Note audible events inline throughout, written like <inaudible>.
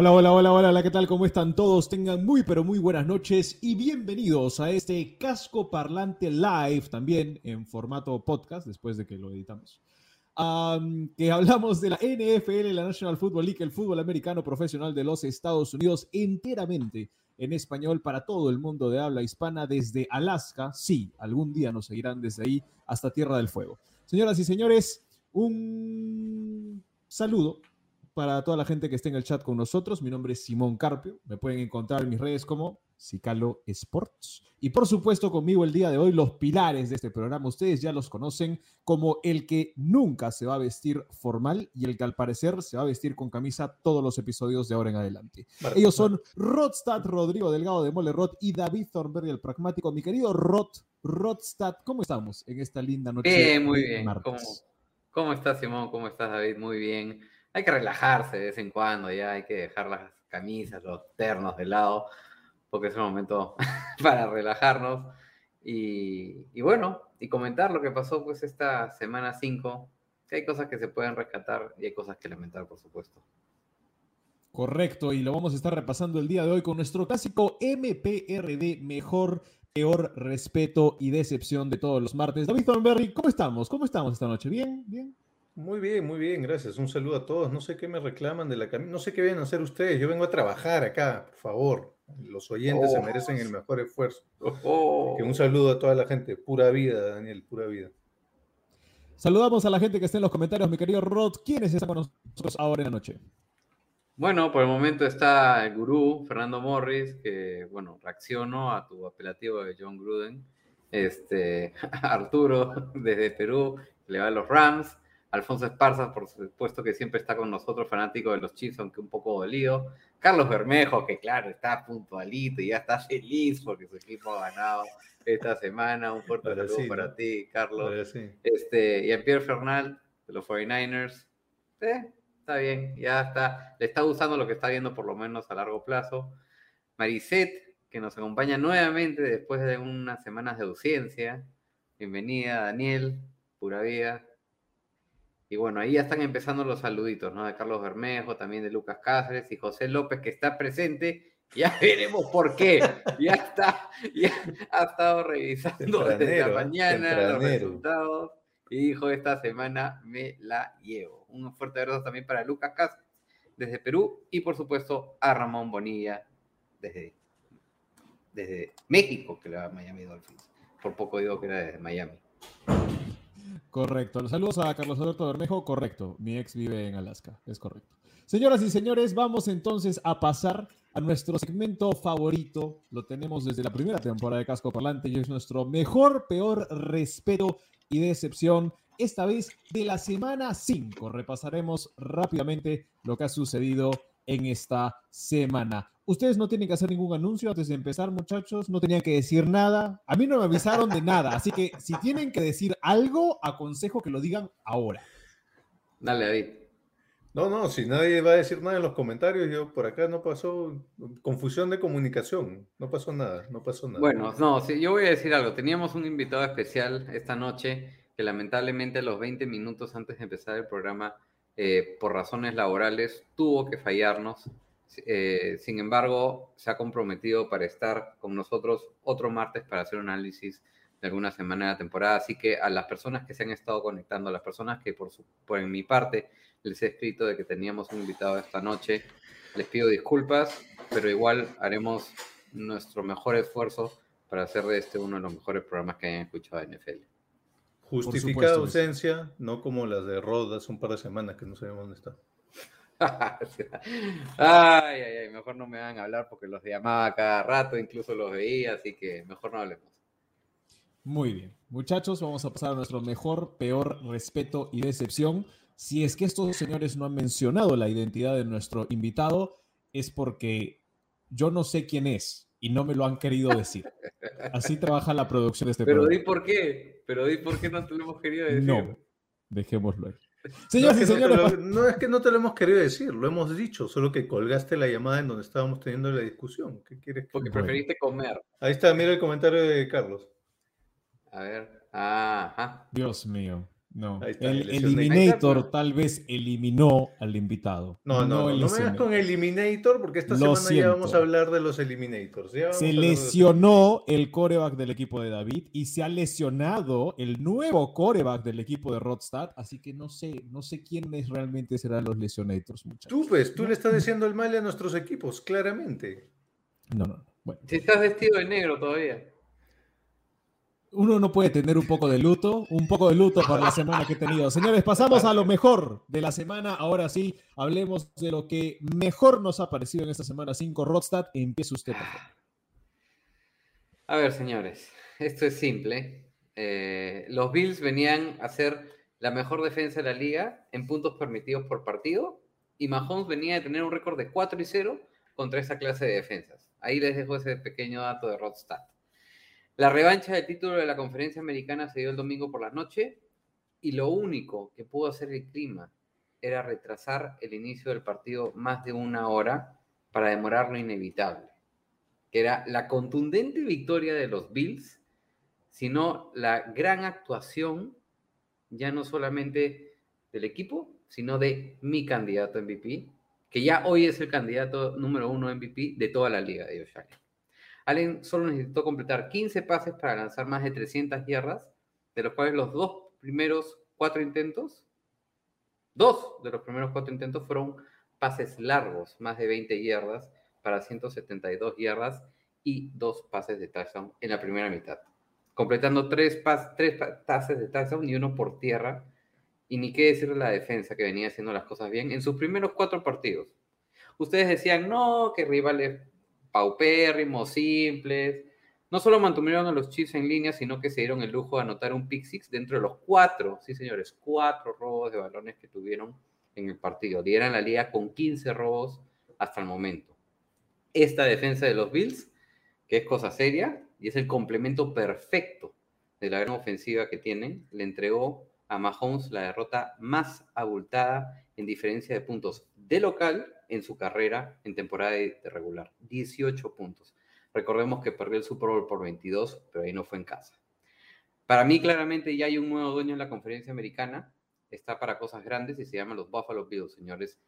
Hola, hola, hola, hola, hola, ¿qué tal? ¿Cómo están todos? Tengan muy, pero muy buenas noches y bienvenidos a este casco parlante live, también en formato podcast, después de que lo editamos. Am, que hablamos de la NFL, la National Football League, el fútbol americano profesional de los Estados Unidos, enteramente en español para todo el mundo de habla hispana, desde Alaska, sí, algún día nos seguirán desde ahí hasta Tierra del Fuego. Señoras y señores, un saludo para toda la gente que esté en el chat con nosotros. Mi nombre es Simón Carpio. Me pueden encontrar en mis redes como Cicalo Sports. Y por supuesto, conmigo el día de hoy, los pilares de este programa. Ustedes ya los conocen como el que nunca se va a vestir formal y el que al parecer se va a vestir con camisa todos los episodios de ahora en adelante. Ellos son Rodstad, Rodrigo Delgado de Mole Rod y David Thornberry, el pragmático. Mi querido Rod, Rodstad, ¿cómo estamos en esta linda noche? Bien, muy bien. martes? ¿Cómo, ¿Cómo estás, Simón? ¿Cómo estás, David? Muy bien. Hay que relajarse de vez en cuando, ya hay que dejar las camisas, los ternos de lado, porque es un momento <laughs> para relajarnos. Y, bueno, y comentar lo que pasó pues esta semana 5, que hay cosas que se pueden rescatar y hay cosas que lamentar, por supuesto. Correcto, y lo vamos a estar repasando el día de hoy con nuestro clásico MPRD, mejor, peor, respeto y decepción de todos los martes. David Thornberry, ¿cómo estamos? ¿Cómo estamos esta noche? ¿Bien? ¿Bien? Muy bien, muy bien, gracias. Un saludo a todos. No sé qué me reclaman de la camisa, no sé qué vienen a hacer ustedes. Yo vengo a trabajar acá, por favor. Los oyentes se Oh. merecen el mejor esfuerzo. Oh, Que un saludo a toda la gente. Pura vida, Daniel, pura vida. Saludamos a la gente que está en los comentarios, mi querido Rod. ¿Quiénes están con nosotros ahora en la noche? Bueno, por el momento está el gurú Fernando Morris, que, bueno, reaccionó a tu apelativo de John Gruden. Este, <laughs> Arturo, desde Perú, le va a los Rams. Alfonso Esparza, por supuesto, que siempre está con nosotros, fanático de los Chiefs, aunque un poco dolido. Carlos Bermejo, que claro, está puntualito y ya está feliz porque su equipo ha ganado esta semana. Un fuerte saludo sí, para ¿no? ti, Carlos. Sí. Este, y a Pierre Fernal, de los 49ers. Eh, está bien, ya está. Le está gustando lo que está viendo, por lo menos a largo plazo. Mariset, que nos acompaña nuevamente después de unas semanas de ausencia. Bienvenida, Daniel, pura vida. Y bueno, ahí ya están empezando los saluditos, ¿no? De Carlos Bermejo, también de Lucas Cáceres y José López, que está presente. <laughs> Ya veremos por qué. Ya está, ya ha estado revisando desde la Tempranero, mañana los Tempranero. resultados y dijo, esta semana me la llevo. Un fuerte abrazo también para Lucas Cáceres desde Perú y por supuesto a Ramón Bonilla desde, desde México, que le va a Miami Dolphins. Por poco digo que era desde Miami. Correcto. Saludos a Carlos Alberto Bermejo. Correcto. Mi ex vive en Alaska. Es correcto. Señoras y señores, vamos entonces a pasar a nuestro segmento favorito. Lo tenemos desde la primera temporada de Casco Parlante y es nuestro mejor, peor respeto y decepción. Esta vez de la semana 5. Repasaremos rápidamente lo que ha sucedido en esta semana. Ustedes no tienen que hacer ningún anuncio antes de empezar, muchachos. No tenían que decir nada. A mí no me avisaron de nada. Así que si tienen que decir algo, aconsejo que lo digan ahora. Dale, David. No, no, si nadie va a decir nada en los comentarios, yo por acá no pasó confusión de comunicación. No pasó nada, no pasó nada. Bueno, no, sí, yo voy a decir algo. Teníamos un invitado especial esta noche que lamentablemente a los 20 minutos antes de empezar el programa, eh, por razones laborales, tuvo que fallarnos. Eh, sin embargo, se ha comprometido para estar con nosotros otro martes para hacer un análisis de alguna semana de la temporada. Así que a las personas que se han estado conectando, a las personas que por, su, por mi parte les he escrito de que teníamos un invitado esta noche, les pido disculpas, pero igual haremos nuestro mejor esfuerzo para hacer de este uno de los mejores programas que hayan escuchado de NFL. Justificada ausencia, no como las de Rod hace un par de semanas que no sabemos dónde está. <laughs> ay, ay, ay, mejor no me van a hablar porque los llamaba cada rato, incluso los veía, así que mejor no hablemos. Muy bien. Muchachos, vamos a pasar a nuestro mejor, peor respeto y decepción. Si es que estos señores no han mencionado la identidad de nuestro invitado, es porque yo no sé quién es. y no me lo han querido decir. Así trabaja la producción de este Pero programa. di por qué. Pero di por qué no te lo hemos querido decir. No, dejémoslo ahí. <laughs> No es, que no, lo, es que no te lo hemos querido decir, lo hemos dicho, solo que colgaste la llamada en donde estábamos teniendo la discusión. ¿Qué quieres que- Porque preferiste comer. Ahí está, mira el comentario de Carlos. A ver. Ajá. Dios mío. No. Está, el. Eliminator tal vez eliminó al invitado. No, no, no, no me lesionador. con Eliminator porque esta Lo semana ya vamos a hablar de los Eliminators. Se lesionó el coreback del equipo de David y se ha lesionado el nuevo coreback del equipo de Rodstad, así que no sé, no sé quiénes realmente serán los lesionators, muchachos. Tú, pues, tú le estás diciendo el mal a nuestros equipos, claramente. No, no, no. Bueno, Si estás vestido de negro todavía. Uno no puede tener un poco de luto, un poco de luto por la semana que he tenido. Señores, pasamos a lo mejor de la semana. Ahora sí, hablemos de lo que mejor nos ha parecido en esta semana 5. Rodstad, empieza usted. A ver, señores, esto es simple. Eh, los Bills venían a ser la mejor defensa de la liga en puntos permitidos por partido y Mahomes venía de tener un récord de 4 y 0 contra esa clase de defensas. Ahí les dejo ese pequeño dato de Rodstad. La revancha del título de la conferencia americana se dio el domingo por la noche y lo único que pudo hacer el clima era retrasar el inicio del partido más de una hora para demorar lo inevitable que era la contundente victoria de los Bills, sino la gran actuación, ya no solamente del equipo, sino de mi candidato MVP, que ya hoy es el candidato número uno MVP de toda la liga de Josh Allen. Solo necesitó completar 15 pases para lanzar más de 300 yardas, de los cuales los dos primeros cuatro intentos, dos de los primeros cuatro intentos fueron pases largos, más de 20 yardas, para 172 yardas y dos pases de touchdown en la primera mitad, completando tres, pas pases de touchdown y uno por tierra. Y ni qué decir de la defensa que venía haciendo las cosas bien en sus primeros cuatro partidos. Ustedes decían, no, que rivales paupérrimos, simples. No solo mantuvieron a los Chiefs en línea, sino que se dieron el lujo de anotar un pick six dentro de los cuatro, sí señores, cuatro robos de balones que tuvieron en el partido. Lideran la liga con 15 robos hasta el momento. Esta defensa de los Bills, que es cosa seria y es el complemento perfecto de la gran ofensiva que tienen, le entregó a Mahomes la derrota más abultada en diferencia de puntos de local en su carrera en temporada de regular. 18 puntos. Recordemos que perdió el Super Bowl por 22, pero ahí no fue en casa. Para mí, claramente, ya hay un nuevo dueño en la conferencia americana. Está para cosas grandes y se llama los Buffalo Bills, señores,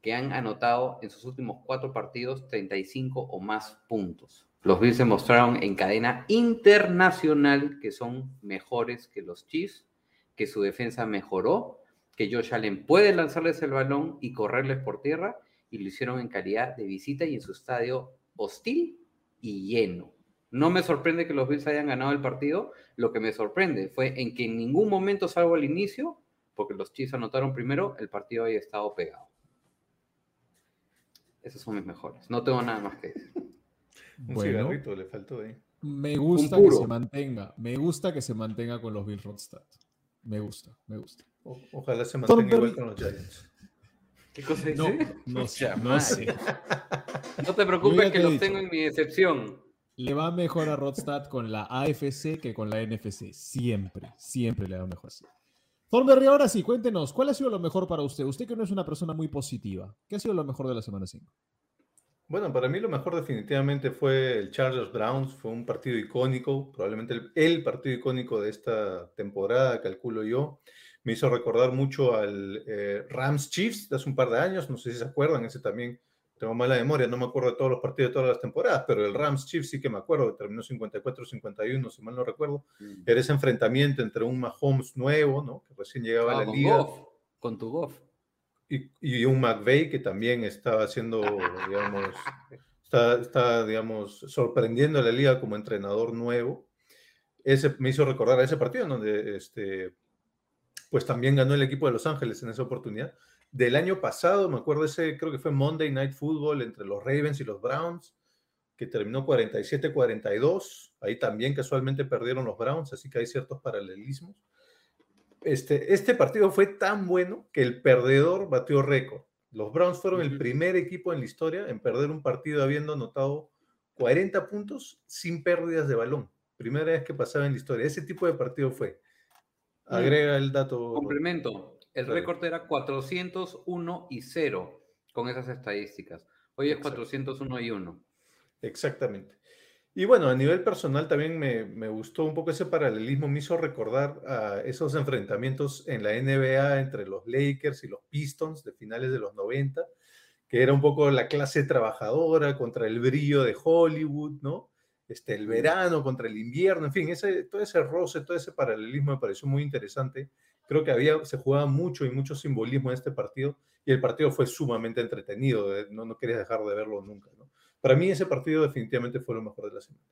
que han anotado en sus últimos cuatro partidos 35 o más puntos. Los Bills se mostraron en cadena internacional que son mejores que los Chiefs, que su defensa mejoró, que Josh Allen puede lanzarles el balón y correrles por tierra, y lo hicieron en calidad de visita y en su estadio hostil y lleno. No me sorprende que los Bills hayan ganado el partido, lo que me sorprende fue en que en ningún momento, salvo al inicio, porque los Chiefs anotaron primero, el partido haya estado pegado. Esos son mis mejores. No tengo nada más que decir. <laughs> Un Bueno, cigarrito le faltó ahí. me gusta Un que se mantenga, me gusta que se mantenga con los Bill Rodstad. Me gusta, me gusta. O- ojalá se mantenga igual con los Giants. ¿Qué cosa dice? No, no <laughs> sé, no madre. sé. No te preocupes te que los dicho. tengo en mi decepción. Le va mejor a Rodstad con la AFC que con la NFC. Siempre, siempre le va mejor así. Thornberry, ahora sí, cuéntenos, ¿cuál ha sido lo mejor para usted? Usted que no es una persona muy positiva. ¿Qué ha sido lo mejor de la semana 5? Bueno, para mí lo mejor definitivamente fue el Chargers Browns, fue un partido icónico, probablemente el, el partido icónico de esta temporada, calculo yo. Me hizo recordar mucho al eh, Rams Chiefs de hace un par de años, no sé si se acuerdan, ese también tengo mala memoria, no me acuerdo de todos los partidos de todas las temporadas, pero el Rams Chiefs sí que me acuerdo, terminó 54-51, si mal no recuerdo. Era ese enfrentamiento entre un Mahomes nuevo, ¿no? que recién llegaba a Ah, la con liga, Goff, con tu Goff. y, y un McVeigh que también estaba haciendo, <laughs> digamos, está, está, digamos, sorprendiendo a la liga como entrenador nuevo. Ese me hizo recordar a ese partido en donde, este, pues también ganó el equipo de Los Ángeles en esa oportunidad. Del año pasado, me acuerdo ese, creo que fue Monday Night Football entre los Ravens y los Browns, que terminó 47-42. Ahí también casualmente perdieron los Browns, así que hay ciertos paralelismos. Este, este partido fue tan bueno que el perdedor batió récord. Los Browns fueron el primer equipo en la historia en perder un partido habiendo anotado 40 puntos sin pérdidas de balón. Primera vez que pasaba en la historia. Ese tipo de partido fue. Agrega el dato. Complemento. El récord era 401 y 0 con esas estadísticas. Hoy es Exacto. 401 y 1. Exactamente. Y bueno, a nivel personal también me, me gustó un poco ese paralelismo, me hizo recordar a esos enfrentamientos en la NBA entre los Lakers y los Pistons de finales de los 90, que era un poco la clase trabajadora contra el brillo de Hollywood, ¿no? Este, el verano contra el invierno, en fin, ese, todo ese roce, todo ese paralelismo me pareció muy interesante. Creo que había, se jugaba mucho y mucho simbolismo en este partido y el partido fue sumamente entretenido, eh, no, no querías dejar de verlo nunca, ¿no? Para mí ese partido definitivamente fue lo mejor de la semana.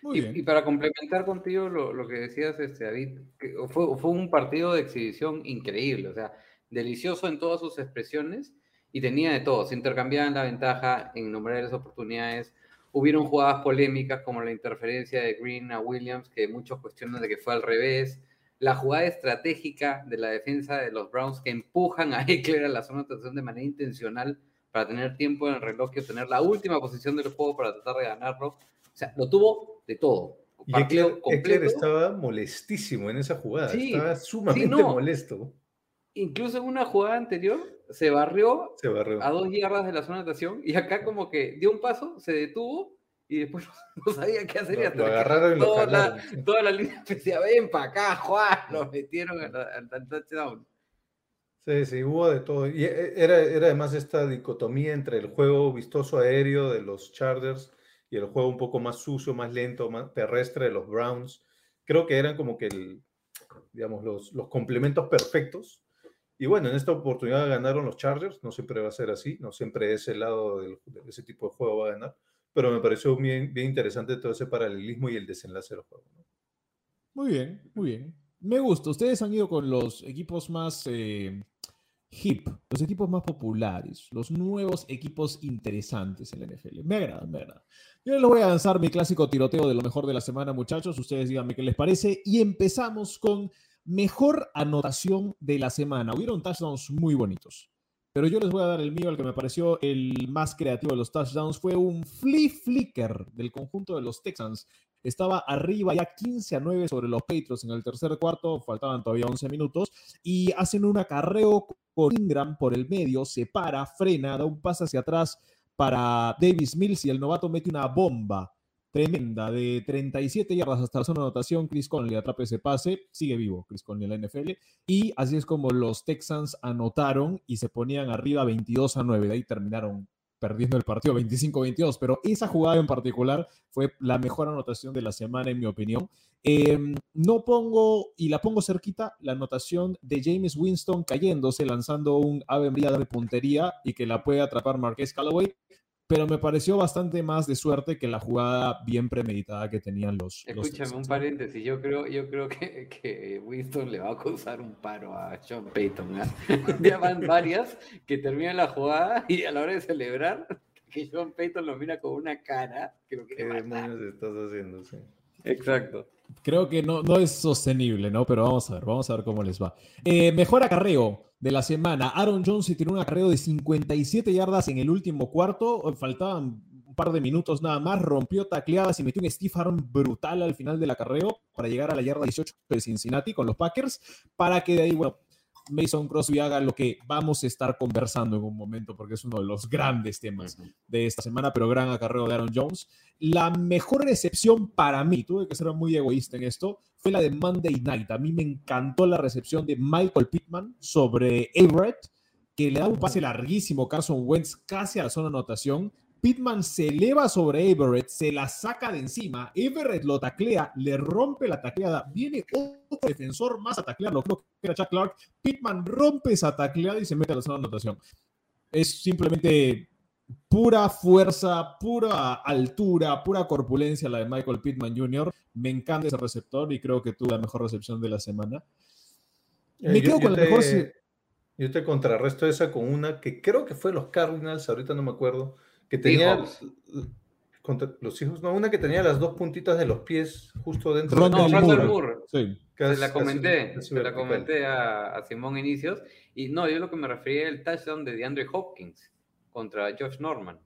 Muy Y, bien. y para complementar contigo lo, lo que decías, este, David, que fue, fue un partido de exhibición increíble, o sea, delicioso en todas sus expresiones y tenía de todo. Se intercambiaban la ventaja en innumerables oportunidades. Hubieron jugadas polémicas como la interferencia de Green a Williams, que muchos cuestionan de que fue al revés. La jugada estratégica de la defensa de los Browns que empujan a <laughs> Eckler a la zona de anotación de manera intencional para tener tiempo en el reloj y obtener la última posición del juego para tratar de ganarlo. O sea, lo tuvo de todo. Y Eckler, estaba molestísimo en esa jugada, Sí, estaba sumamente no. molesto. Incluso en una jugada anterior se barrió Se barrió. a dos yardas de la zona de anotación y acá como que dio un paso, se detuvo y después <laughs> no sabía qué hacer. y Lo, lo agarraron y lo toda la- jalaron. sí. Toda la línea <laughs> decía, ven para acá, Juan, lo metieron al, touchdown. Sí, sí, hubo de todo. Y e- era, era además esta dicotomía entre el juego vistoso aéreo de los Chargers y el juego un poco más sucio, más lento, más terrestre de los Browns. Creo que eran como que el, digamos, los, los complementos perfectos. Y bueno, en esta oportunidad ganaron los Chargers, no siempre va a ser así, no siempre ese lado de ese tipo de juego va a ganar, pero me pareció bien, bien interesante todo ese paralelismo y el desenlace del juego. ¿no? Muy bien, muy bien. Me gusta. Ustedes han ido con los equipos más eh, hip, los equipos más populares, los nuevos equipos interesantes en la NFL. Me agrada, me agrada. Yo les voy a lanzar mi clásico tiroteo de lo mejor de la semana, muchachos. Ustedes díganme qué les parece. Y empezamos con mejor anotación de la semana. Hubieron touchdowns muy bonitos. Pero yo les voy a dar el mío, el que me pareció el más creativo de los touchdowns. Fue un flea flicker del conjunto de los Texans estaba arriba ya 15 a 9 sobre los Patriots en el tercer cuarto, faltaban todavía 11 minutos, y hacen un acarreo con Ingram por el medio, se para, frena, da un pase hacia atrás para Davis Mills y el novato mete una bomba tremenda de 37 yardas hasta la zona de anotación. Chris Conley atrapa ese pase, sigue vivo Chris Conley en la NFL, y así es como los Texans anotaron y se ponían arriba 22 a 9, de ahí terminaron perdiendo el partido 25-22, pero esa jugada en particular fue la mejor anotación de la semana, en mi opinión. Eh, no pongo, y la pongo cerquita, la anotación de James Winston cayéndose, lanzando un ave de puntería y que la puede atrapar Marqués Callaway, pero me pareció bastante más de suerte que la jugada bien premeditada que tenían los. los Escúchame, un Texans. paréntesis. Yo creo, yo creo que, que Winston le va a causar un paro a Sean Payton. ¿ah? <laughs> Ya van varias que terminan la jugada y a la hora de celebrar, que Sean Payton lo mira con una cara que lo ¿Qué demonios estás haciendo? Sí. Exacto. Creo que no, no es sostenible, ¿no? Pero vamos a ver, vamos a ver cómo les va. Eh, mejor acarreo de la semana. Aaron Jones se tiró un acarreo de 57 yardas en el último cuarto. Faltaban un par de minutos nada más. Rompió tacleadas y metió un stiff arm brutal al final del acarreo para llegar a la yarda 18 de Cincinnati con los Packers. Para que de ahí, bueno, Mason Crosby haga lo que vamos a estar conversando en un momento, porque es uno de los grandes temas de esta semana, pero gran acarreo de Aaron Jones. La mejor recepción para mí, tuve que ser muy egoísta en esto, fue la de Monday Night. A mí me encantó la recepción de Michael Pittman sobre Everett, que le da un pase larguísimo Carson Wentz casi a la zona de anotación. Pittman se eleva sobre Everett, se la saca de encima, Everett lo taclea, le rompe la tacleada, viene otro defensor más a taclearlo, creo que era Chuck Clark, Pittman rompe esa tacleada y se mete a la zona de anotación. Es simplemente pura fuerza, pura altura, pura corpulencia la de Michael Pittman Jr. Me encanta ese receptor y creo que tuvo la mejor recepción de la semana. Eh, Me quedo yo con la te- mejor Yo te contrarresto esa con una que creo que fue los Cardinals, ahorita no me acuerdo, que tenía contra los hijos, no, una que tenía las dos puntitas de los pies justo dentro Rondell No, Moore. Moore. Sí. Se la comenté, casi se la comenté a, a Simón Inicios. Y no, yo lo que me refería era el touchdown de DeAndre Hopkins contra Josh Norman.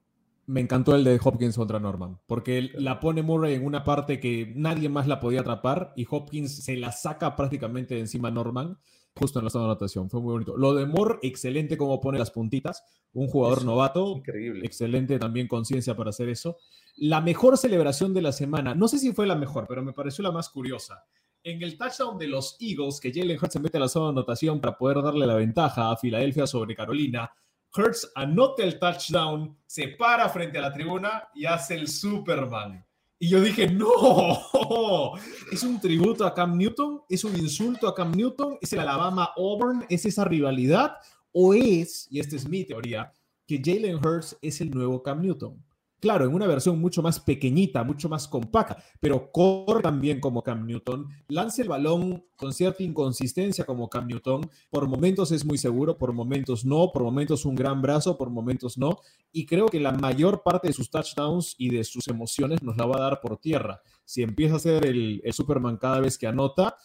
me encantó el de Hopkins contra Norman, porque la pone Murray en una parte que nadie más la podía atrapar y Hopkins se la saca prácticamente de encima a Norman justo en la zona de anotación. Fue muy bonito. Lo de Moore, excelente como pone las puntitas. Un jugador novato. increíble. Excelente también conciencia para hacer eso. La mejor celebración de la semana, no sé si fue la mejor, pero me pareció la más curiosa. En el touchdown de los Eagles, que Jalen Hurts se mete a la zona de anotación para poder darle la ventaja a Filadelfia sobre Carolina, Hurts anota el touchdown, se para frente a la tribuna y hace el Superman. Y yo dije, no, es un tributo a Cam Newton, es un insulto a Cam Newton, es el Alabama Auburn, es esa rivalidad, o es, y esta es mi teoría, que Jalen Hurts es el nuevo Cam Newton. Claro, en una versión mucho más pequeñita, mucho más compacta, pero corre también como Cam Newton, lanza el balón con cierta inconsistencia como Cam Newton, por momentos es muy seguro, por momentos no, por momentos un gran brazo, por momentos no, y creo que la mayor parte de sus touchdowns y de sus emociones nos la va a dar por tierra. Si empieza a ser el, el Superman cada vez que anota,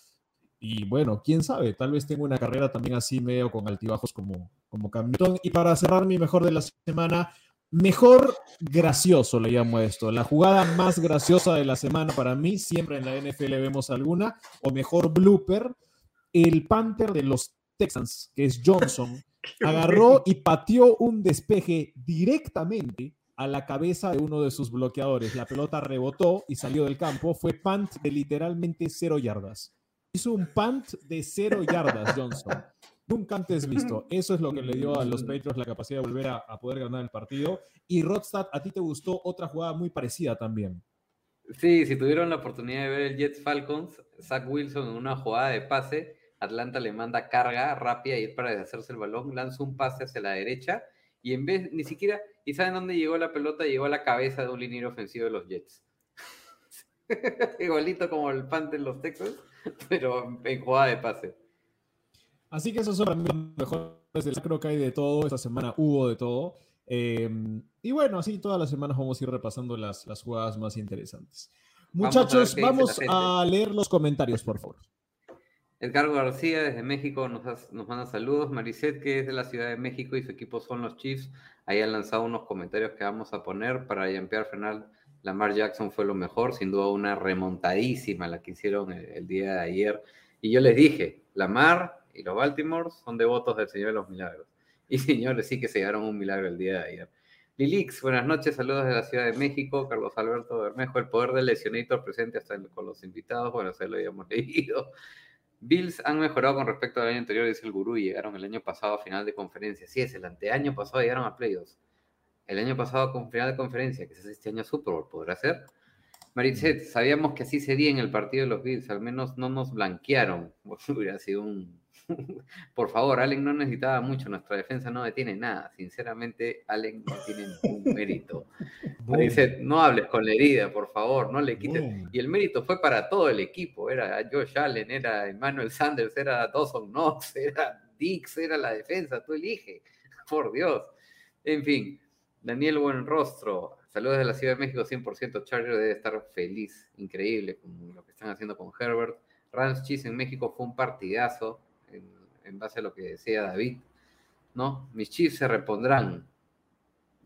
y bueno, quién sabe, tal vez tenga una carrera también así medio con altibajos como, como Cam Newton. Y para cerrar mi mejor de la semana, mejor gracioso le llamo esto. La jugada más graciosa de la semana para mí, siempre en la NFL vemos alguna, o mejor blooper, el Panther de los Texans, que es Johnson, <laughs> agarró y pateó un despeje directamente a la cabeza de uno de sus bloqueadores. La pelota rebotó y salió del campo. Fue punt de literalmente cero yardas. Hizo un punt de cero yardas, Johnson. Nunca antes visto. Eso es lo que le dio a los Patriots la capacidad de volver a, poder ganar el partido. Y Rodstad, a ti te gustó otra jugada muy parecida también. Sí, si tuvieron la oportunidad de ver el Jets Falcons, Zach Wilson en una jugada de pase, Atlanta le manda carga rápida y para deshacerse el balón, lanza un pase hacia la derecha y en vez, ni siquiera, ¿y saben dónde llegó la pelota? Llegó a la cabeza de un liniero ofensivo de los Jets. <laughs> Igualito como el Panther en los Texans, pero en jugada de pase. Así que esos son para mí los mejores. del- Creo que hay de todo. Esta semana hubo de todo. Eh, y bueno, así todas las semanas vamos a ir repasando las, las jugadas más interesantes. Muchachos, vamos a leer los comentarios, por favor. Edgardo García desde México nos, has- nos manda saludos. Maricet, que es de la Ciudad de México y su equipo son los Chiefs, ahí han lanzado unos comentarios que vamos a poner para final. Lamar Jackson fue lo mejor, sin duda una remontadísima la que hicieron el, el día de ayer. Y yo les dije, Lamar y los Baltimore son devotos del Señor de los Milagros. <laughs> Y señores, sí que se llegaron un milagro el día de ayer. Lilix, buenas noches, saludos de la Ciudad de México. Carlos Alberto Bermejo, el poder del lesionator presente hasta con los invitados. Bueno, se lo habíamos <laughs> leído. Bills han mejorado con respecto al año anterior, dice el gurú, y llegaron el año pasado a final de conferencia. Sí, es el anteaño pasado llegaron a playoffs. El año pasado con final de conferencia, que es este año Super Bowl, ¿podrá ser? Maritset, sabíamos que así sería en el partido de los Bills, al menos no nos blanquearon. <laughs> Hubiera sido un... <laughs> Por favor, Allen no necesitaba mucho, nuestra defensa no detiene nada. Sinceramente, Allen no tiene ningún <laughs> mérito. Maritset, no hables con la herida, por favor, no le quites. Boom. Y el mérito fue para todo el equipo. Era Josh Allen, era Emmanuel Sanders, era Dawson Knox, era Dix, era la defensa. Tú elige. <laughs> Por Dios. En fin, Daniel Buenrostro. Saludos de la Ciudad de México, 100% Charger debe estar feliz. Increíble con lo que están haciendo con Herbert. Rams Cheese en México fue un partidazo, en, base a lo que decía David. ¿No? Mis Chiefs se repondrán.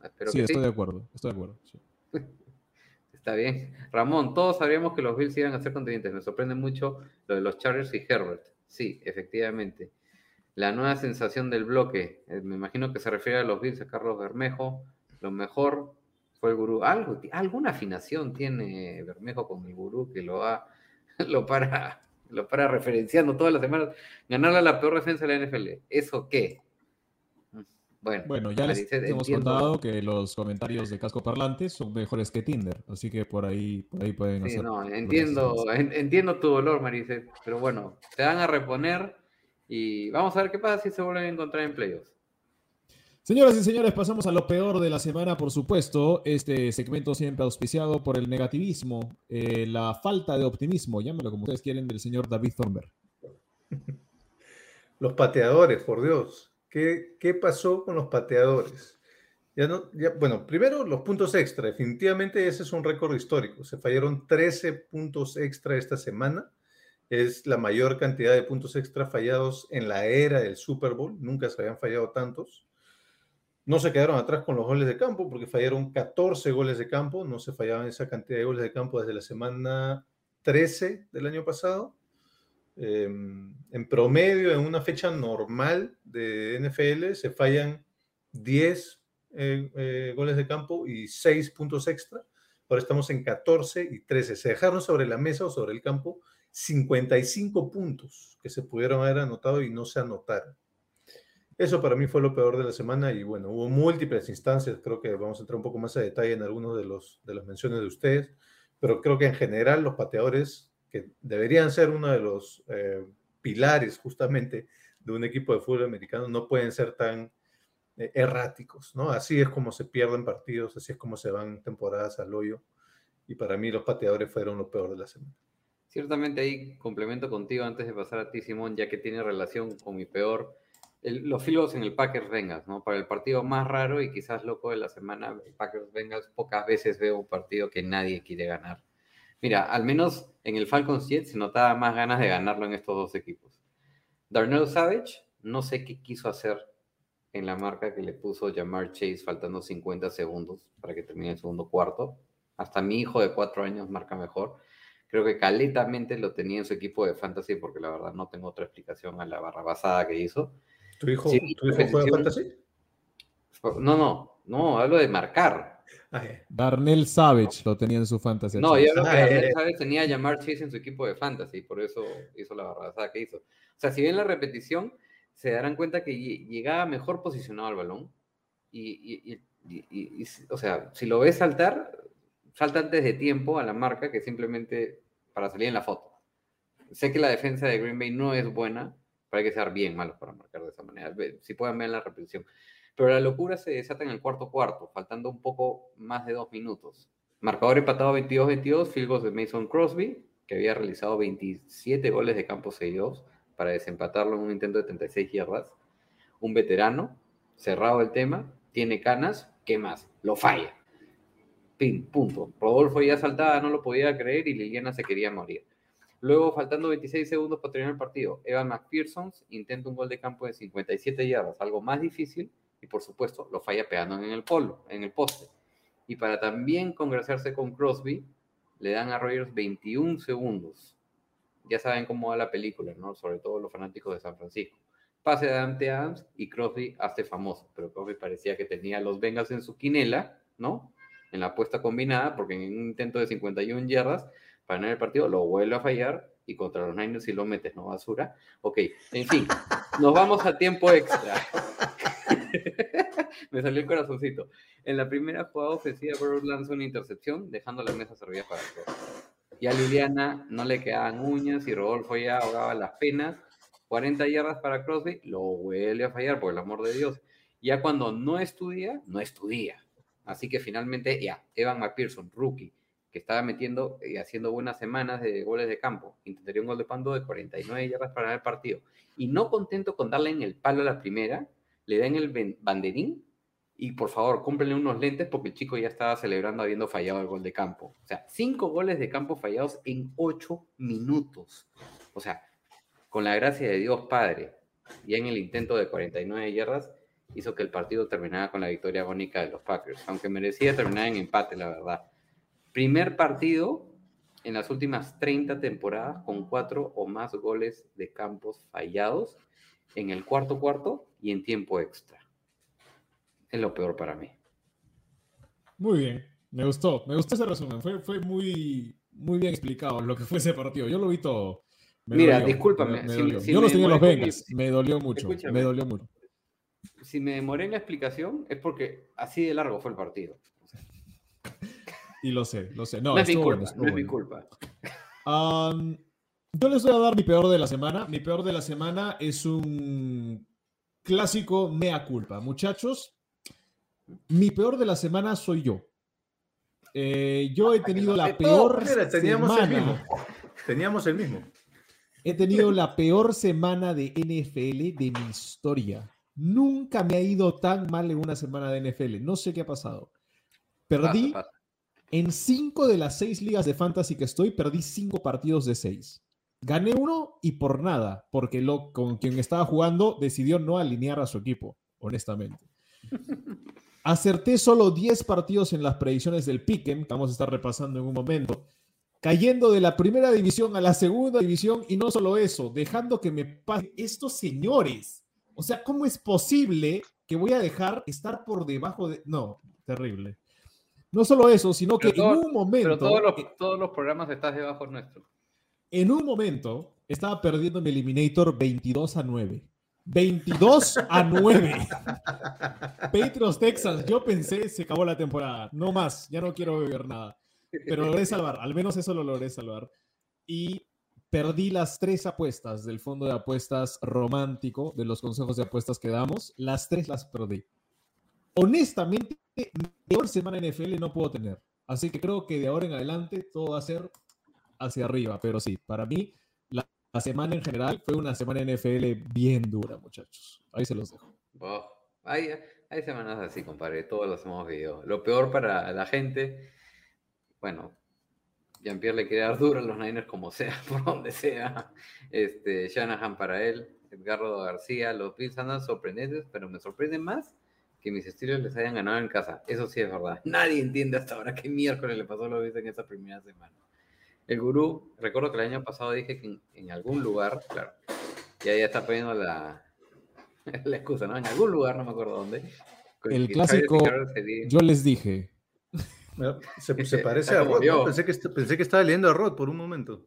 Espero sí, que estoy de acuerdo. Estoy de acuerdo. sí. <laughs> Está bien. Ramón, todos sabíamos que los Bills iban a ser contendientes. Me sorprende mucho lo de los Chargers y Herbert. Sí, efectivamente. La nueva sensación del bloque. eh, me imagino que se refiere a los Bills, a Carlos Bermejo. Lo mejor fue el gurú. Algo, alguna afinación tiene Bermejo con el gurú que lo va, <laughs> lo para, lo para referenciando todas las semanas. Ganarle a la peor defensa de la NFL. ¿Eso qué? Bueno, Bueno, ya les hemos entiendo- contado que los comentarios de Casco Parlante son mejores que Tinder. Así que por ahí, por ahí pueden Sí, hacer. no, entiendo, en- entiendo tu dolor, Maricet, pero bueno, te van a reponer y vamos a ver qué pasa si se vuelven a encontrar en playoffs. Señoras y señores, pasamos a lo peor de la semana, por supuesto. Este segmento siempre auspiciado por el negativismo, eh, la falta de optimismo, llámelo como ustedes quieren, del señor David Thornberg. <laughs> Los pateadores, por Dios. ¿Qué, qué pasó con los pateadores? Bueno, primero los puntos extra. Definitivamente ese es un récord histórico. Se fallaron 13 puntos extra esta semana. Es la mayor cantidad de puntos extra fallados en la era del Super Bowl. Nunca se habían fallado tantos. No se quedaron atrás con los goles de campo porque fallaron 14 goles de campo. No se fallaban esa cantidad de goles de campo desde la semana 13 del año pasado. Em, en promedio, en una fecha normal de NFL, se fallan 10 eh, eh, goles de campo y 6 puntos extra. Ahora estamos en 14 y 13. Se dejaron sobre la mesa o sobre el campo 55 puntos que se pudieron haber anotado y no se anotaron. Eso para mí fue lo peor de la semana y bueno, hubo múltiples instancias, creo que vamos a entrar un poco más a detalle en algunos de, los, de las menciones de ustedes, pero creo que en general los pateadores que deberían ser uno de los eh, pilares justamente de un equipo de fútbol americano no pueden ser tan eh, erráticos, ¿no? Así es como se pierden partidos, así es como se van temporadas al hoyo y para mí los pateadores fueron lo peor de la semana. Ciertamente ahí complemento contigo antes de pasar a ti, Simón, ya que tiene relación con mi peor los filos en el Packers Bengals, ¿no? Para el partido más raro y quizás loco de la semana, el Packers Bengals, pocas veces veo un partido que nadie quiere ganar. Mira, al menos en el Falcons Jets se notaba más ganas de ganarlo en estos dos equipos. Darnell Savage, no sé qué quiso hacer en la marca que le puso Jamar Chase faltando 50 segundos para que termine el segundo cuarto. Hasta mi hijo de cuatro años marca mejor. Creo que caletamente lo tenía en su equipo de fantasy porque la verdad no tengo otra explicación a la barra basada que hizo. ¿Tu hijo, ¿tu hijo juega fantasy? No, no, no, hablo de marcar. Ah, Darnell Savage lo tenía en su fantasy. No, yo creo que Darnell Savage tenía a llamar Chase en su equipo de fantasy, por eso hizo la barrabasada que hizo. O sea, si ven la repetición, se darán cuenta que llegaba mejor posicionado al balón. Y, y, o sea, si lo ves saltar, salta antes de tiempo a la marca que simplemente para salir en la foto. Sé que la defensa de Green Bay no es buena, hay que ser bien malos para marcar de esa manera. Si pueden ver la repetición. Pero la locura se desata en el cuarto cuarto, faltando un poco más de dos minutos. Marcador empatado 22-22, field de Mason Crosby, que había realizado 27 goles de campo seguidos para desempatarlo en un intento de 36 yardas. Un veterano, cerrado el tema, tiene canas, ¿qué más? Lo falla. Pin, punto. Rodolfo ya saltaba, no lo podía creer y Liliana se quería morir. Luego, faltando 26 segundos para terminar el partido, Evan McPherson intenta un gol de campo de 57 yardas, algo más difícil, y por supuesto lo falla pegando en el polo, en el poste. Y para también congraciarse con Crosby, le dan a Rogers 21 segundos. Ya saben cómo va la película, ¿no? Sobre todo los fanáticos de San Francisco. Pase de Dante Adams y Crosby hace famoso, pero Crosby parecía que tenía los Bengals en su quinela, ¿no? En la apuesta combinada, porque en un intento de 51 yardas para ganar el partido, lo vuelve a fallar y contra los Niners si lo metes, ¿no? Basura. Ok, en fin, <laughs> nos vamos a tiempo extra. <laughs> Me salió el corazoncito. En la primera jugada ofensiva, Burrow lanzó una intercepción, dejando la mesa servida para el Y a Liliana no le quedaban uñas y Rodolfo ya ahogaba las penas. 40 yardas para Crosby, lo vuelve a fallar, por el amor de Dios. Ya cuando no estudia, no estudia. Así que finalmente, ya, Evan McPherson, rookie, que estaba metiendo y haciendo buenas semanas de goles de campo. Intentaría un gol de pando de 49 yardas para el partido. Y no contento con darle en el palo a la primera, le dan el banderín y por favor, cómprenle unos lentes porque el chico ya estaba celebrando habiendo fallado el gol de campo. O sea, cinco goles de campo fallados en ocho minutos. O sea, con la gracia de Dios Padre, y en el intento de 49 yardas, hizo que el partido terminara con la victoria agónica de los Packers, aunque merecía terminar en empate, la verdad. Primer partido en las últimas 30 temporadas con cuatro o más goles de campos fallados en el cuarto cuarto y en tiempo extra. Es lo peor para mí. Muy bien, me gustó, me gustó ese resumen, fue, fue muy, muy bien explicado lo que fue ese partido, yo lo vi todo. Mira, discúlpame. yo los tenía en los Vegas, me dolió mucho, me dolió mucho. Si me demoré en la explicación es porque así de largo fue el partido. Y lo sé, lo sé. No, es mi culpa. no es mi culpa. yo les voy a dar mi peor de la semana. Mi peor de la semana es un clásico mea culpa. Muchachos, mi peor de la semana soy yo. Eh, yo he tenido la peor teníamos semana. El mismo. Teníamos el mismo. He tenido la peor semana de NFL de mi historia. Nunca me ha ido tan mal en una semana de NFL. No sé qué ha pasado. Perdí en cinco de las seis ligas de fantasy que estoy, perdí cinco partidos de seis. Gané uno y por nada, porque lo, con quien estaba jugando decidió no alinear a su equipo, honestamente. <laughs> Acerté solo 10 partidos en las predicciones del Piquen, que vamos a estar repasando en un momento, cayendo de la primera división a la segunda división y no solo eso, dejando que me pasen estos señores. O sea, ¿cómo es posible que voy a dejar estar por debajo de... No, terrible. No solo eso, sino que Pero todo- en un momento... Pero todos los, todos los programas estás debajo nuestro. En un momento estaba perdiendo mi Eliminator 22 a 9. 22 a 9. <laughs> Patriots Texans, yo pensé se acabó la temporada. No más, ya no quiero ver nada. Pero logré salvar, al menos eso lo logré salvar. Y perdí las tres apuestas del fondo de apuestas romántico, de los consejos de apuestas que damos. Las tres las perdí. Honestamente, peor semana NFL no puedo tener. Así que creo que de ahora en adelante todo va a ser hacia arriba. Pero sí, para mí, la, la semana en general fue una semana NFL bien dura, muchachos. Ahí se los dejo. Oh, hay, hay semanas así, compadre, todos los hemos vivido. Lo peor para la gente, bueno, Jean-Pierre le quiere dar duro a los Niners como sea, <laughs> por donde sea. Este, Shanahan para él, Edgardo García, los Bills andan sorprendentes, pero me sorprende más que mis estilos les hayan ganado en casa. Eso sí es verdad. <laughs> Nadie entiende hasta ahora qué miércoles le pasó a los en esa primera semana. El gurú, recuerdo que el año pasado dije que en, en algún lugar, claro, ya ya está poniendo la, <laughs> la excusa, ¿no? En algún lugar, no me acuerdo dónde. El clásico, sería- Yo les dije, Se, se <laughs> parece a Rod. Pensé que, pensé que estaba leyendo a Rod por un momento.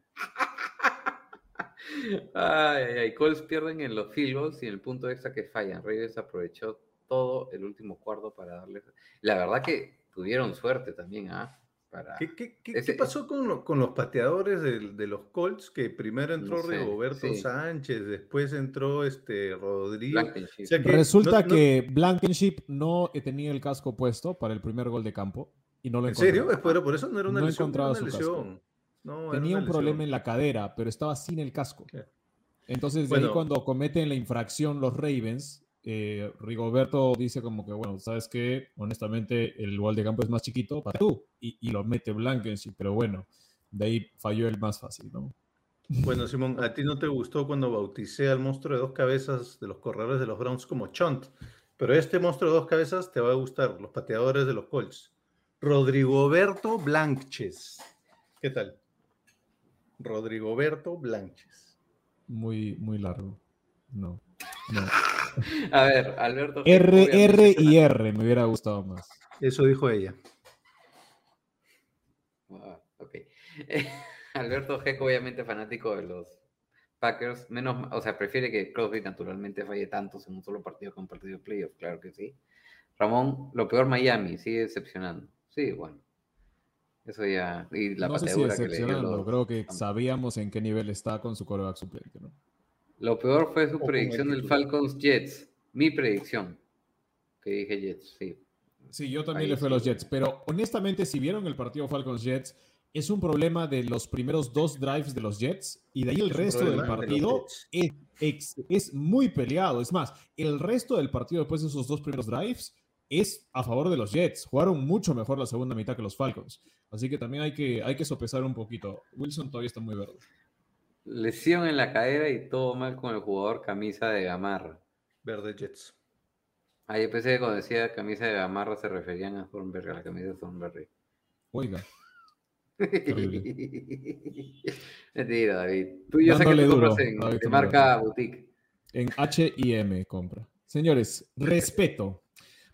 Ay, ay, ay. Colts pierden en los field goals y en el punto extra que fallan. Ravens aprovechó todo el último cuarto para darles. La verdad que tuvieron suerte también, ¿ah? Para... ¿Qué, qué- qué- Ese- qué pasó con, lo- con los pateadores del- de, los Colts? Que primero entró No sé, Rigoberto sí. Sánchez, después entró este Rodrigo. O sea que resulta no- no- que Blankenship no tenía el casco puesto para el primer gol de campo y no lo ¿En encontró. serio? Espera, por eso no era una No lesión. era una su casco. lesión. No, Tenía un problema en la cadera, pero estaba sin el casco. Entonces, de ahí Bueno. cuando cometen la infracción los Ravens, eh, Rigoberto dice como que, bueno, ¿sabes qué? Honestamente, el gol de campo es más chiquito para tú. Y, y lo mete Blankenship, pero bueno, de ahí falló el más fácil, ¿no? Bueno, Simón, ¿a ti no te gustó cuando bauticé al monstruo de dos cabezas de los corredores de los Browns como Chunt? Pero este monstruo de dos cabezas te va a gustar, los pateadores de los Colts. Rodrigoberto Blanches. ¿Qué tal? Rodrigoberto Blanches. Muy, muy largo. No. no. A ver, Alberto. R, R y R me hubiera gustado más. Eso dijo ella. Ah, ok. <laughs> Alberto Geco, obviamente fanático de los Packers, menos, o sea, prefiere que Crosby naturalmente falle tantos en un solo partido que un partido de playoff, claro que sí. Ramón, lo peor Miami, sigue decepcionando. Sí, bueno. Eso ya, y la no sé si pateadura que le dio decepcionando, los- creo que sabíamos en qué nivel está con su coreback suplente, ¿no? Lo peor fue su predicción el del. Falcons Jets. Mi predicción. Que dije Jets, sí. Sí, yo también Ahí le fui a los Jets, pero honestamente, si vieron el partido Falcons Jets, es un problema de los primeros dos drives de los Jets y de ahí el resto del de partido es, es muy peleado. Es más, el resto del partido después de esos dos primeros drives es a favor de los Jets. Jugaron mucho mejor la segunda mitad que los Falcons. Así que también hay que, hay que sopesar un poquito. Wilson todavía está muy verde. Lesión en la cadera y todo mal con el jugador camisa de gamarra. Verde Jets. Ah, yo pensé que cuando decía camisa de gamarra se referían a Thornberry, a la camisa de Thornberry. Oiga, <laughs> Mentira, David. Tú y yo sé que tú duro compras en David de marca boutique. en H y M compra. Señores, respeto.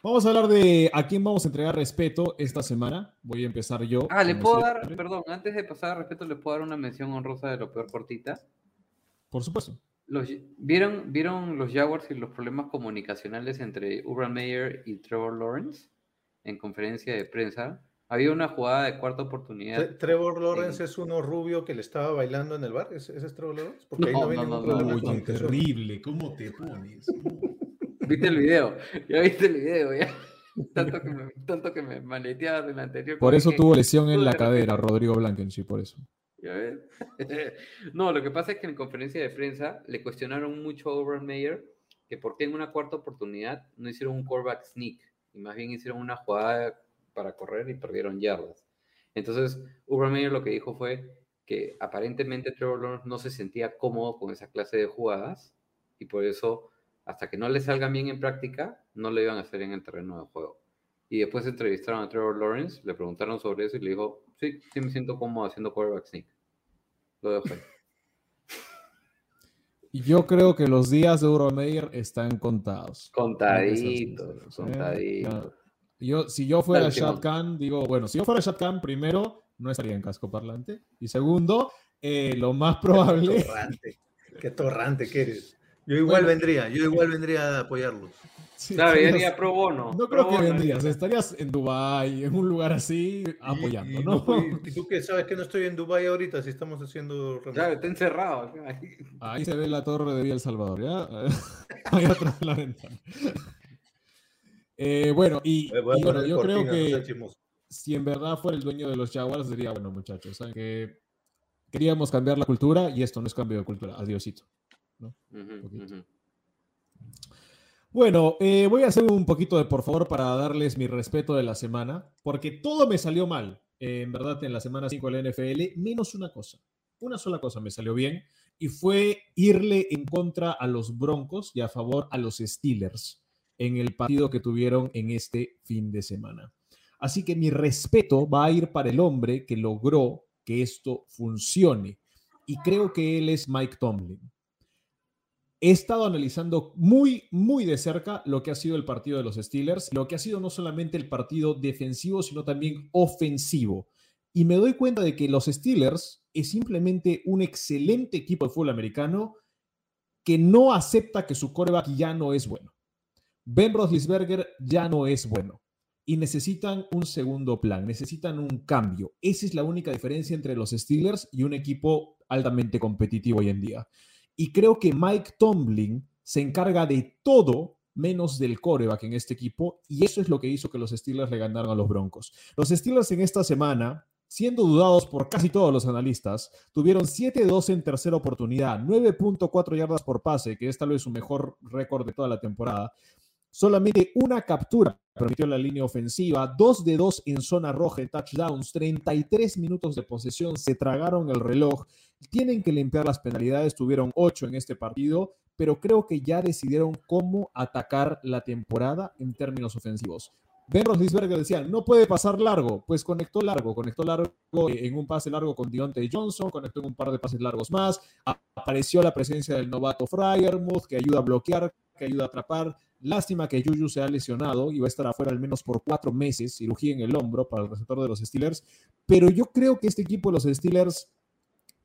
Vamos a hablar de a quién vamos a entregar respeto esta semana. Voy a empezar yo. Ah, ¿le puedo dar, perdón, antes de pasar al respeto, ¿le puedo dar una mención honrosa de lo peor cortita? Por supuesto. Los, ¿vieron, ¿Vieron los Jaguars y los problemas comunicacionales entre Urban Meyer y Trevor Lawrence en conferencia de prensa? Había una jugada de cuarta oportunidad. Tre- Trevor Lawrence Sí. es uno rubio que le estaba bailando en el bar. ¿Ese ese es Trevor Lawrence? Porque ahí No, no no, no, no, comunicación. terrible. ¿Cómo te pones? ¿Viste el video? Ya viste el video, ya. <laughs> Tanto que me, tanto que me maleteabas en la anterior. Por eso tuvo lesión en la de cadera, Rodrigo Blankenship, por eso. ¿Ya ves? <laughs> no, lo que pasa es que en conferencia de prensa le cuestionaron mucho a Urban Meyer que por qué en una cuarta oportunidad no hicieron un quarterback sneak y más bien hicieron una jugada para correr y perdieron yardas. Entonces, Urban Meyer lo que dijo fue que aparentemente Trevor Lawrence no se sentía cómodo con esa clase de jugadas y por eso hasta que no le salgan bien en práctica, no lo iban a hacer en el terreno de juego. Y después entrevistaron a Trevor Lawrence, le preguntaron sobre eso y le dijo, sí, sí me siento cómodo haciendo quarterback sneak. Lo dejo ahí. <laughs> Yo creo que los días de Euromeyer están contados. Contaditos, ¿eh? contaditos. Yo, si yo fuera. Shad Khan, digo, bueno, si yo fuera Shad Khan, primero, no estaría en casco parlante. Y segundo, eh, lo más <laughs> probable. Torrante. Qué torrante que eres. Yo igual Bueno. vendría, yo igual vendría a apoyarlos. <laughs> Sí, Claro, ya estarías- pro bono. No pro creo que bono. vendrías, estarías en Dubai, en un lugar así, apoyando, y ¿no? puedo- ¿Y <laughs> tú qué sabes que no estoy en Dubai ahorita si estamos haciendo? Claro, está encerrado. Ahí se ve la torre de Villa El Salvador, ¿ya? <laughs> Ahí atrás de la ventana. Eh, bueno, y, Eh, y bueno, yo creo cortina, no que chismoso. si en verdad fuera el dueño de los Jaguars, diría, bueno, muchachos, ¿saben que queríamos cambiar la cultura y esto no es cambio de cultura, adiosito. Ujú. Bueno, eh, voy a hacer un poquito de por favor para darles mi respeto de la semana, porque todo me salió mal, eh, en verdad, en la semana 5 de la NFL, menos una cosa. Una sola cosa me salió bien y fue irle en contra a los Broncos y a favor a los Steelers en el partido que tuvieron en este fin de semana. Así que mi respeto va a ir para el hombre que logró que esto funcione. Y creo que él es Mike Tomlin. He estado analizando muy, muy de cerca lo que ha sido el partido de los Steelers, lo que ha sido no solamente el partido defensivo, sino también ofensivo. Y me doy cuenta de que los Steelers es simplemente un excelente equipo de fútbol americano que no acepta que su coreback ya no es bueno. Ben Roethlisberger ya no es bueno y necesitan un segundo plan, necesitan un cambio. Esa es la única diferencia entre los Steelers y un equipo altamente competitivo hoy en día. Y creo que Mike Tomlin se encarga de todo menos del coreback en este equipo y eso es lo que hizo que los Steelers le ganaron a los Broncos. Los Steelers en esta semana, siendo dudados por casi todos los analistas, tuvieron 7-2 en tercera oportunidad, 9.4 yardas por pase, que es tal vez su mejor récord de toda la temporada. Solamente una captura permitió la línea ofensiva, 2 de 2 en zona roja touchdowns, 33 minutos de posesión, se tragaron el reloj. Tienen que limpiar las penalidades, tuvieron 8 en este partido, pero creo que ya decidieron cómo atacar la temporada en términos ofensivos. Ben Roethlisberger decía, no puede pasar largo, pues conectó largo, conectó largo en un pase largo con Deontay Johnson, conectó en un par de pases largos más, apareció la presencia del novato Fryermuth, que ayuda a bloquear, que ayuda a atrapar. Lástima que Juju se ha lesionado y va a estar afuera al menos por cuatro meses, cirugía en el hombro para el receptor de los Steelers, pero yo creo que este equipo de los Steelers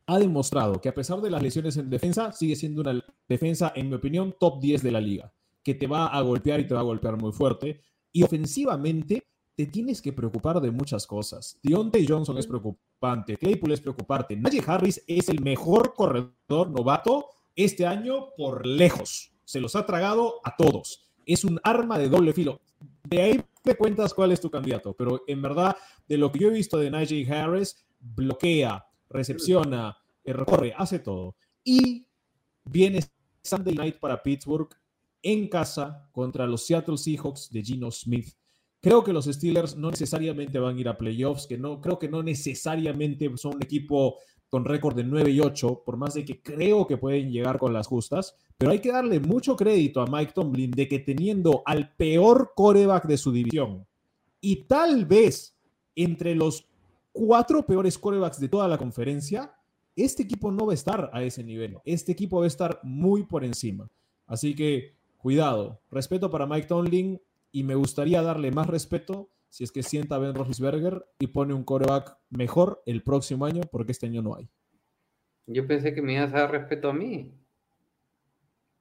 ha demostrado que a pesar de las lesiones en defensa, sigue siendo una defensa, en mi opinión, top 10 de la liga, que te va a golpear y te va a golpear muy fuerte. Y ofensivamente, te tienes que preocupar de muchas cosas. Deontay Johnson es preocupante, Claypool es preocupante, Najee Harris es el mejor corredor novato este año por lejos. Se los ha tragado a todos. Es un arma de doble filo. De ahí me cuentas cuál es tu candidato, pero en verdad, de lo que yo he visto de Najee Harris, bloquea, recepciona, eh, recorre, hace todo. Y viene Sunday night para Pittsburgh en casa contra los Seattle Seahawks de Gino Smith. Creo que los Steelers no necesariamente van a ir a playoffs, que no, creo que no necesariamente son un equipo con récord de 9 y 8, por más de que creo que pueden llegar con las justas, pero hay que darle mucho crédito a Mike Tomlin de que teniendo al peor coreback de su división y tal vez entre los cuatro peores corebacks de toda la conferencia, este equipo no va a estar a ese nivel. Este equipo va a estar muy por encima. Así que cuidado, respeto para Mike Tomlin y me gustaría darle más respeto si es que sienta a Ben Roethlisberger y pone un coreback mejor el próximo año, porque este año no hay. Yo pensé que me ibas a dar respeto a mí.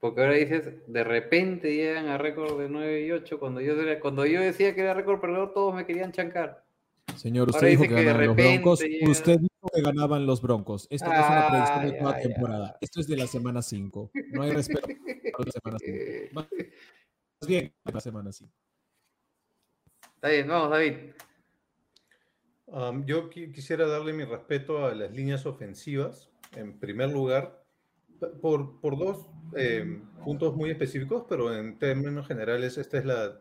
Porque ahora dices, de repente llegan a récord de 9 y 8. Cuando yo, cuando yo decía que era récord perdedor, todos me querían chancar. Señor, usted Ahora dijo que que de los Broncos. Usted que ganaban los Broncos. Esto no es una predicción de toda temporada. Esto es de la semana 5. No hay respeto para <laughs> la semana 5. Eh, Más bien, la semana 5. Está bien, vamos, David. Um, yo qui- quisiera darle mi respeto a las líneas ofensivas, en primer lugar, por, por dos eh, puntos muy específicos, pero en términos generales esta es la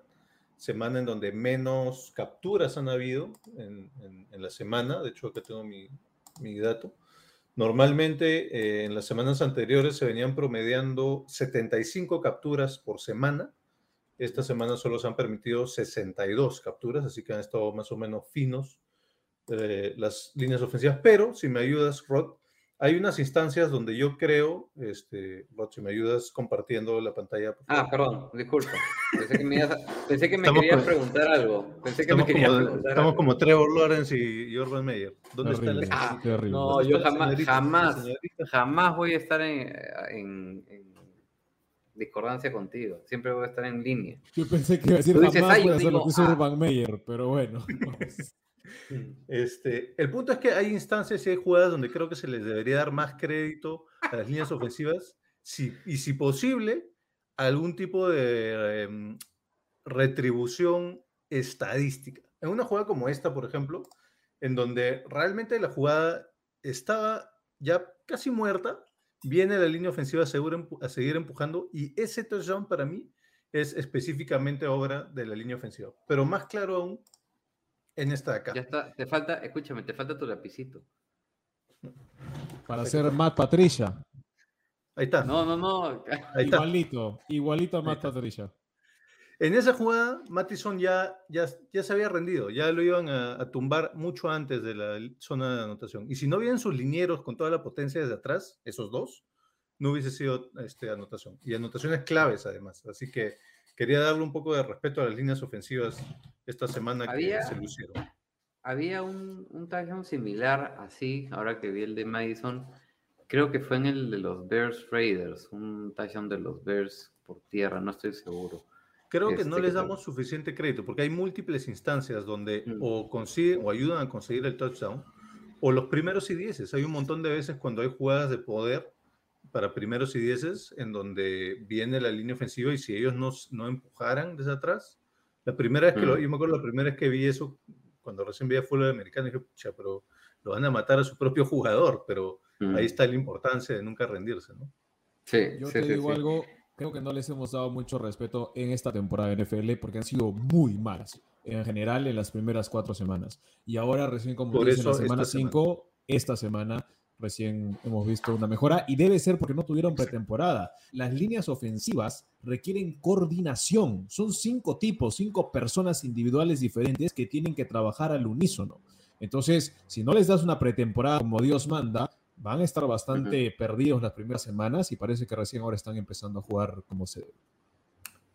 semana en donde menos capturas han habido en, en- en la semana, de hecho acá tengo mi, mi dato, Normalmente eh, en las semanas anteriores se venían promediando 75 capturas por semana. Esta semana solo se han permitido 62 capturas, así que han estado más o menos finos eh, las líneas ofensivas. Pero si me ayudas, Rod, hay unas instancias donde yo creo, este, si me ayudas compartiendo la pantalla. por Ah, perdón, disculpa. Pensé que me, ibas a- pensé que me Estamos querías preguntar algo. Pensé que me Estamos, querías como, preguntar estamos algo. como Trevor Lawrence y, Urban Meyer. ¿Dónde Terrible, está la Ah. No, ¿Dónde yo jamás, señorita? jamás, Señorita. jamás voy a estar en, en- en discordancia contigo. Siempre voy a estar en línea. Yo pensé que iba a decir Tú jamás hacer lo digo, que hizo. Urban Meyer, pero bueno. <laughs> Este, el punto es que hay instancias y hay jugadas donde creo que se les debería dar más crédito a las líneas ofensivas si, y si posible algún tipo de em, retribución estadística. En una jugada como esta, por ejemplo, en donde realmente la jugada estaba ya casi muerta, viene la línea ofensiva a seguir empujando y ese touchdown para mí es específicamente obra de la línea ofensiva. Pero más claro aún en esta de acá. Ya está, te falta, escúchame, te falta tu lapicito. Para hacer Matt Patricia. Ahí está. No, no, no. Ahí está. Igualito, igualito a Matt. Patricia. En esa jugada, Mattison ya, ya, ya se había rendido, ya lo iban a, a tumbar mucho antes de la zona de anotación. Y si no vienen sus linieros con toda la potencia desde atrás, esos dos, no hubiese sido este, anotación. Y anotaciones claves además. Así que quería darle un poco de respeto a las líneas ofensivas esta semana Había- que se lucieron. Había un, un touchdown similar así, ahora que vi el de Madison. Creo que fue en el de los Bears Raiders, un touchdown de los Bears por tierra, no estoy seguro. Creo que no Este, les damos suficiente crédito porque hay múltiples instancias donde Mm. o consiguen o ayudan a conseguir el touchdown o los primeros y dieces. Hay un montón de veces cuando hay jugadas de poder para primeros y dieces en donde viene la línea ofensiva y si ellos no, no empujaran desde atrás. La primera vez que lo, Mm. yo me acuerdo la primera vez que vi eso, cuando recién vi a fútbol americano, dije, pucha, pero lo van a matar a su propio jugador, pero Mm. ahí está la importancia de nunca rendirse, ¿no? Sí, Yo sí, te sí, digo sí. algo, creo que no les hemos dado mucho respeto en esta temporada de NFL porque han sido muy malas en general en las primeras cuatro semanas. Y ahora recién, como Por dice, en eso la semana. 5, esta semana recién hemos visto una mejora y debe ser porque no tuvieron pretemporada. Las líneas ofensivas requieren coordinación. Son cinco tipos, cinco personas individuales diferentes que tienen que trabajar al unísono. Entonces, si no les das una pretemporada como Dios manda, van a estar bastante perdidos las primeras semanas y parece que recién ahora están empezando a jugar como se debe.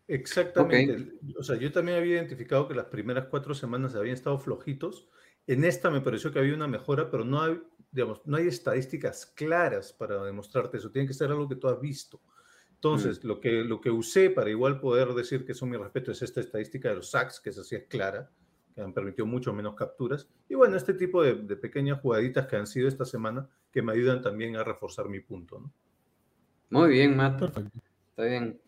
Exactamente. O sea, yo también había identificado que las primeras cuatro semanas habían estado flojitos. En esta me pareció que había una mejora, pero no hay, digamos, no hay estadísticas claras para demostrarte eso. Tiene que ser algo que tú has visto. Entonces, lo, que, lo que usé para igual poder decir que son mi respeto es esta estadística de los sacks, que esa sí es clara, que han permitido mucho menos capturas. Y bueno, este tipo de, de pequeñas jugaditas que han sido esta semana que me ayudan también a reforzar mi punto. ¿no? Muy bien, Matt. Perfecto. Está bien.